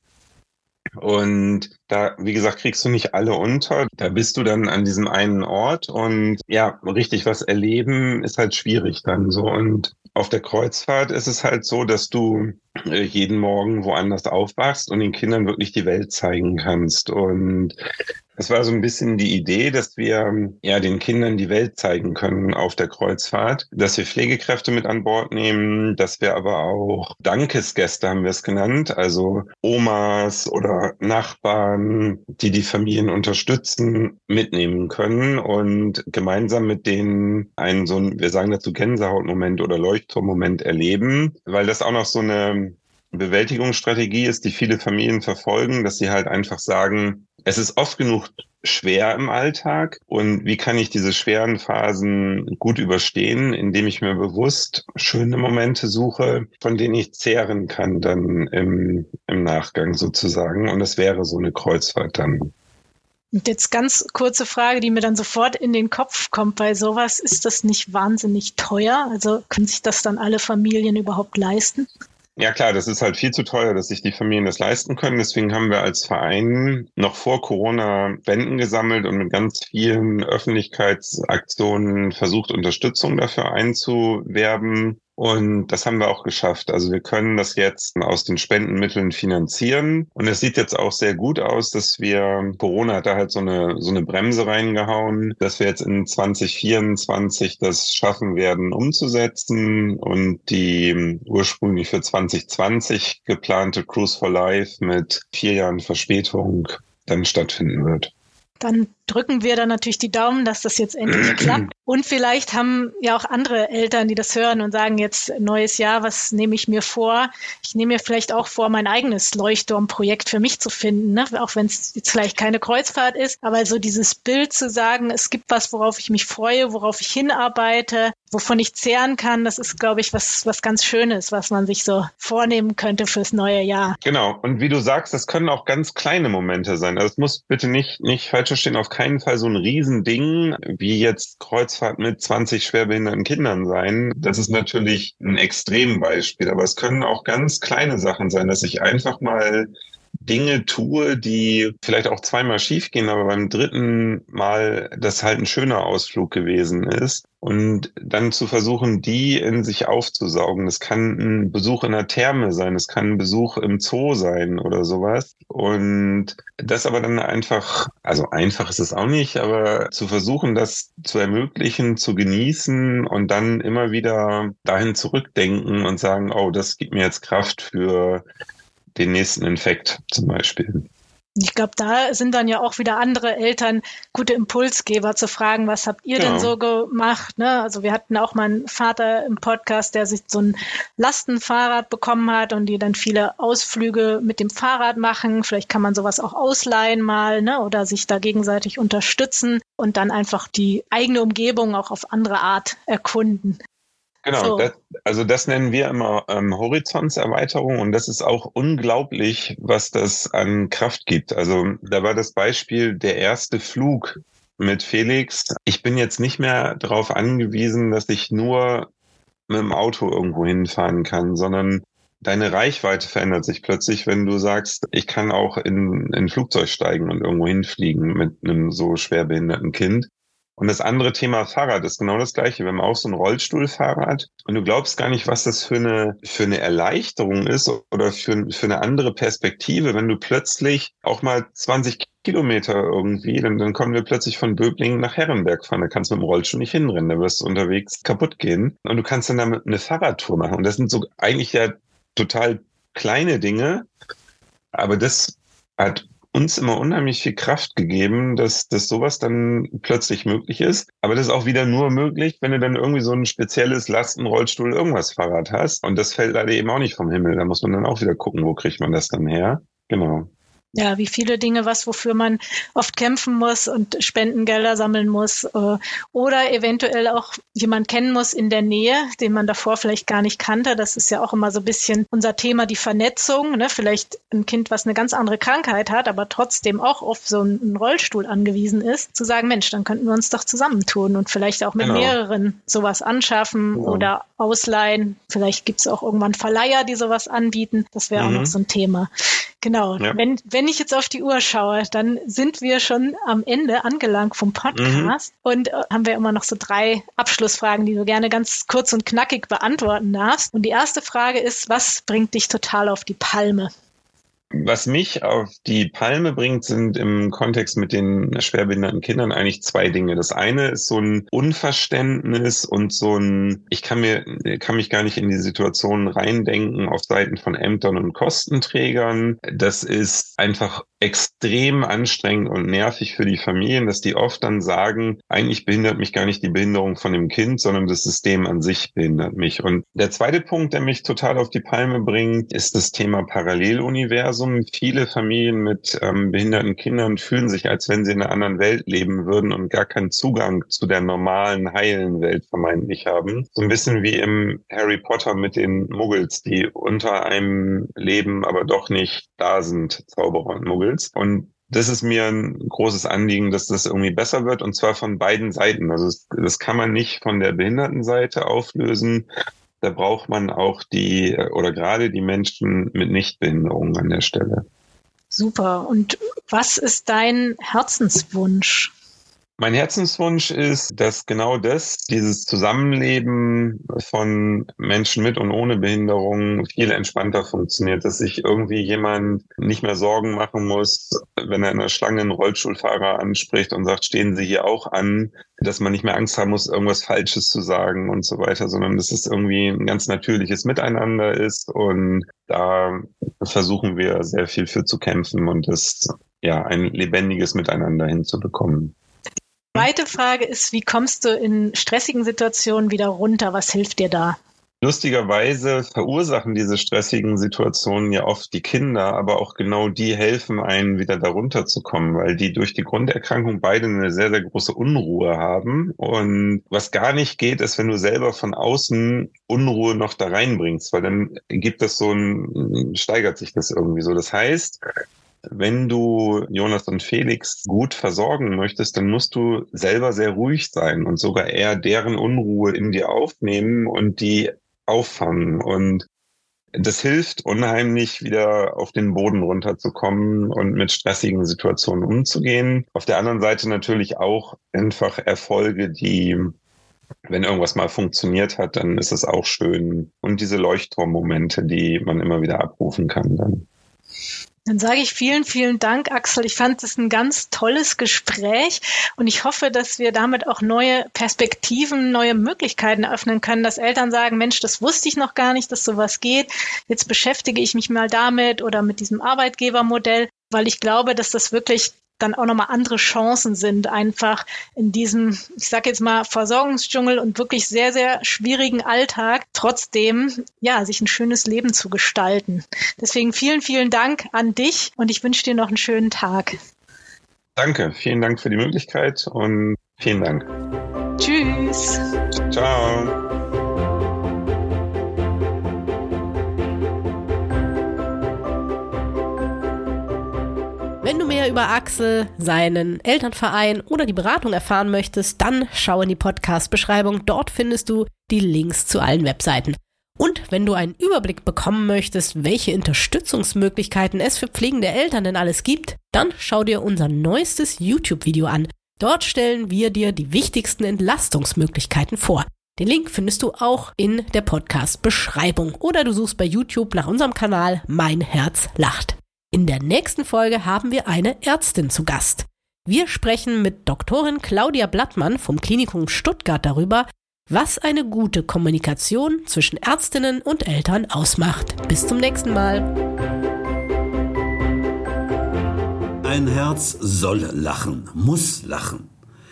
Und da, wie gesagt, kriegst du nicht alle unter. Da bist du dann an diesem einen Ort und ja, richtig was erleben ist halt schwierig dann so. Und auf der Kreuzfahrt ist es halt so, dass du äh, jeden Morgen woanders aufwachst und den Kindern wirklich die Welt zeigen kannst. Und es war so ein bisschen die Idee, dass wir ja den Kindern die Welt zeigen können auf der Kreuzfahrt, dass wir Pflegekräfte mit an Bord nehmen, dass wir aber auch Dankesgäste haben wir es genannt, also Omas oder Nachbarn, die die Familien unterstützen, mitnehmen können und gemeinsam mit denen einen so ein, wir sagen dazu Gänsehautmoment oder Leuchtturmmoment erleben, weil das auch noch so eine Bewältigungsstrategie ist, die viele Familien verfolgen, dass sie halt einfach sagen, es ist oft genug schwer im Alltag und wie kann ich diese schweren Phasen gut überstehen, indem ich mir bewusst schöne Momente suche, von denen ich zehren kann dann im, im Nachgang sozusagen. Und das wäre so eine Kreuzfahrt dann. Und jetzt ganz kurze Frage, die mir dann sofort in den Kopf kommt bei sowas. Ist das nicht wahnsinnig teuer? Also können sich das dann alle Familien überhaupt leisten? Ja klar, das ist halt viel zu teuer, dass sich die Familien das leisten können. Deswegen haben wir als Verein noch vor Corona Spenden gesammelt und mit ganz vielen Öffentlichkeitsaktionen versucht, Unterstützung dafür einzuwerben. Und das haben wir auch geschafft. Also wir können das jetzt aus den Spendenmitteln finanzieren. Und es sieht jetzt auch sehr gut aus, dass wir, Corona hat da halt so eine, so eine Bremse reingehauen, dass wir jetzt in 2024 das schaffen werden umzusetzen und die ursprünglich für 2020 geplante Cruise for Life mit vier Jahren Verspätung dann stattfinden wird. Dann drücken wir dann natürlich die Daumen, dass das jetzt endlich klappt. Und vielleicht haben ja auch andere Eltern, die das hören und sagen jetzt neues Jahr, was nehme ich mir vor? Ich nehme mir vielleicht auch vor, mein eigenes Leuchtturmprojekt für mich zu finden, ne? auch wenn es jetzt vielleicht keine Kreuzfahrt ist, aber so dieses Bild zu sagen, es gibt was, worauf ich mich freue, worauf ich hinarbeite, wovon ich zehren kann, das ist, glaube ich, was, was ganz Schönes, was man sich so vornehmen könnte fürs neue Jahr. Genau. Und wie du sagst, das können auch ganz kleine Momente sein. Also es muss bitte nicht, nicht falsch verstehen, auf keinen Fall so ein Riesending wie jetzt Kreuzfahrt mit 20 schwerbehinderten Kindern sein. Das ist natürlich ein Extrembeispiel, aber es können auch ganz kleine Sachen sein, dass ich einfach mal Dinge tue, die vielleicht auch zweimal schiefgehen, aber beim dritten Mal das halt ein schöner Ausflug gewesen ist. Und dann zu versuchen, die in sich aufzusaugen. Das kann ein Besuch in der Therme sein, es kann ein Besuch im Zoo sein oder sowas. Und das aber dann einfach, also einfach ist es auch nicht, aber zu versuchen, das zu ermöglichen, zu genießen und dann immer wieder dahin zurückdenken und sagen, oh, das gibt mir jetzt Kraft für den nächsten Infekt zum Beispiel. Ich glaube, da sind dann ja auch wieder andere Eltern gute Impulsgeber zu fragen, was habt ihr genau. denn so gemacht? Ne? Also wir hatten auch mal einen Vater im Podcast, der sich so ein Lastenfahrrad bekommen hat und die dann viele Ausflüge mit dem Fahrrad machen. Vielleicht kann man sowas auch ausleihen mal ne? oder sich da gegenseitig unterstützen und dann einfach die eigene Umgebung auch auf andere Art erkunden. Genau, so. das, also das nennen wir immer ähm, Horizontserweiterung und das ist auch unglaublich, was das an Kraft gibt. Also da war das Beispiel der erste Flug mit Felix. Ich bin jetzt nicht mehr darauf angewiesen, dass ich nur mit dem Auto irgendwo hinfahren kann, sondern deine Reichweite verändert sich plötzlich, wenn du sagst, ich kann auch in, in ein Flugzeug steigen und irgendwo hinfliegen mit einem so schwerbehinderten Kind. Und das andere Thema Fahrrad ist genau das gleiche. Wir haben auch so ein Rollstuhlfahrrad und du glaubst gar nicht, was das für eine, für eine Erleichterung ist oder für, für eine andere Perspektive, wenn du plötzlich auch mal 20 Kilometer irgendwie, dann, dann kommen wir plötzlich von Böblingen nach Herrenberg fahren. Da kannst du mit dem Rollstuhl nicht hinrennen, da wirst du unterwegs kaputt gehen. Und du kannst dann damit eine Fahrradtour machen. Und das sind so eigentlich ja total kleine Dinge, aber das hat uns immer unheimlich viel Kraft gegeben, dass, dass sowas dann plötzlich möglich ist. Aber das ist auch wieder nur möglich, wenn du dann irgendwie so ein spezielles Lastenrollstuhl irgendwas Fahrrad hast. Und das fällt leider eben auch nicht vom Himmel. Da muss man dann auch wieder gucken, wo kriegt man das dann her. Genau ja, wie viele Dinge, was wofür man oft kämpfen muss und Spendengelder sammeln muss äh, oder eventuell auch jemand kennen muss in der Nähe, den man davor vielleicht gar nicht kannte. Das ist ja auch immer so ein bisschen unser Thema, die Vernetzung. Ne? Vielleicht ein Kind, was eine ganz andere Krankheit hat, aber trotzdem auch auf so einen Rollstuhl angewiesen ist, zu sagen, Mensch, dann könnten wir uns doch zusammentun und vielleicht auch mit genau. mehreren sowas anschaffen genau. oder ausleihen. Vielleicht gibt es auch irgendwann Verleiher, die sowas anbieten. Das wäre mhm. auch noch so ein Thema. Genau. Ja. Wenn, wenn ich jetzt auf die Uhr schaue, dann sind wir schon am Ende angelangt vom Podcast mhm. und äh, haben wir immer noch so drei Abschlussfragen, die du gerne ganz kurz und knackig beantworten darfst. Und die erste Frage ist, was bringt dich total auf die Palme? Was mich auf die Palme bringt, sind im Kontext mit den schwerbehinderten Kindern eigentlich zwei Dinge. Das eine ist so ein Unverständnis und so ein, ich kann mir, kann mich gar nicht in die Situation reindenken auf Seiten von Ämtern und Kostenträgern. Das ist einfach extrem anstrengend und nervig für die Familien, dass die oft dann sagen, eigentlich behindert mich gar nicht die Behinderung von dem Kind, sondern das System an sich behindert mich. Und der zweite Punkt, der mich total auf die Palme bringt, ist das Thema Paralleluniversum. Viele Familien mit ähm, behinderten Kindern fühlen sich, als wenn sie in einer anderen Welt leben würden und gar keinen Zugang zu der normalen, heilen Welt vermeintlich haben. So ein bisschen wie im Harry Potter mit den Muggels, die unter einem leben, aber doch nicht da sind, Zauberer und Muggels. Und das ist mir ein großes Anliegen, dass das irgendwie besser wird und zwar von beiden Seiten. Also das, das kann man nicht von der Behindertenseite auflösen. Da braucht man auch die oder gerade die Menschen mit Nichtbehinderung an der Stelle. Super. Und was ist dein Herzenswunsch? Mein Herzenswunsch ist, dass genau das, dieses Zusammenleben von Menschen mit und ohne Behinderung viel entspannter funktioniert, dass sich irgendwie jemand nicht mehr Sorgen machen muss, wenn er in der Schlange einen Rollstuhlfahrer anspricht und sagt, stehen Sie hier auch an, dass man nicht mehr Angst haben muss, irgendwas Falsches zu sagen und so weiter, sondern dass es irgendwie ein ganz natürliches Miteinander ist und da versuchen wir sehr viel für zu kämpfen und das ja ein lebendiges Miteinander hinzubekommen. Zweite Frage ist, wie kommst du in stressigen Situationen wieder runter? Was hilft dir da? Lustigerweise verursachen diese stressigen Situationen ja oft die Kinder, aber auch genau die helfen einen, wieder darunter zu kommen, weil die durch die Grunderkrankung beide eine sehr, sehr große Unruhe haben. Und was gar nicht geht, ist, wenn du selber von außen Unruhe noch da reinbringst, weil dann gibt es so ein, steigert sich das irgendwie so. Das heißt, wenn du Jonas und Felix gut versorgen möchtest, dann musst du selber sehr ruhig sein und sogar eher deren Unruhe in dir aufnehmen und die auffangen. Und das hilft unheimlich, wieder auf den Boden runterzukommen und mit stressigen Situationen umzugehen. Auf der anderen Seite natürlich auch einfach Erfolge, die, wenn irgendwas mal funktioniert hat, dann ist es auch schön. Und diese Leuchtturmmomente, die man immer wieder abrufen kann dann. Dann sage ich vielen, vielen Dank, Axel. Ich fand es ein ganz tolles Gespräch und ich hoffe, dass wir damit auch neue Perspektiven, neue Möglichkeiten öffnen können, dass Eltern sagen, Mensch, das wusste ich noch gar nicht, dass sowas geht. Jetzt beschäftige ich mich mal damit oder mit diesem Arbeitgebermodell, weil ich glaube, dass das wirklich dann auch nochmal andere Chancen sind, einfach in diesem, ich sage jetzt mal, Versorgungsdschungel und wirklich sehr, sehr schwierigen Alltag trotzdem, ja, sich ein schönes Leben zu gestalten. Deswegen vielen, vielen Dank an dich und ich wünsche dir noch einen schönen Tag. Danke, vielen Dank für die Möglichkeit und vielen Dank. Tschüss. Ciao. Wenn du mehr über Axel, seinen Elternverein oder die Beratung erfahren möchtest, dann schau in die Podcast-Beschreibung. Dort findest du die Links zu allen Webseiten. Und wenn du einen Überblick bekommen möchtest, welche Unterstützungsmöglichkeiten es für pflegende Eltern denn alles gibt, dann schau dir unser neuestes YouTube-Video an. Dort stellen wir dir die wichtigsten Entlastungsmöglichkeiten vor. Den Link findest du auch in der Podcast-Beschreibung oder du suchst bei YouTube nach unserem Kanal Mein Herz lacht. In der nächsten Folge haben wir eine Ärztin zu Gast. Wir sprechen mit Doktorin Claudia Blattmann vom Klinikum Stuttgart darüber, was eine gute Kommunikation zwischen Ärztinnen und Eltern ausmacht. Bis zum nächsten Mal. Ein Herz soll lachen, muss lachen.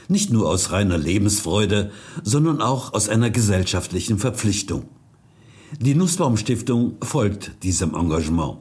Nicht nur aus reiner Lebensfreude, sondern auch aus einer gesellschaftlichen Verpflichtung. Die Nussbaum Stiftung folgt diesem Engagement.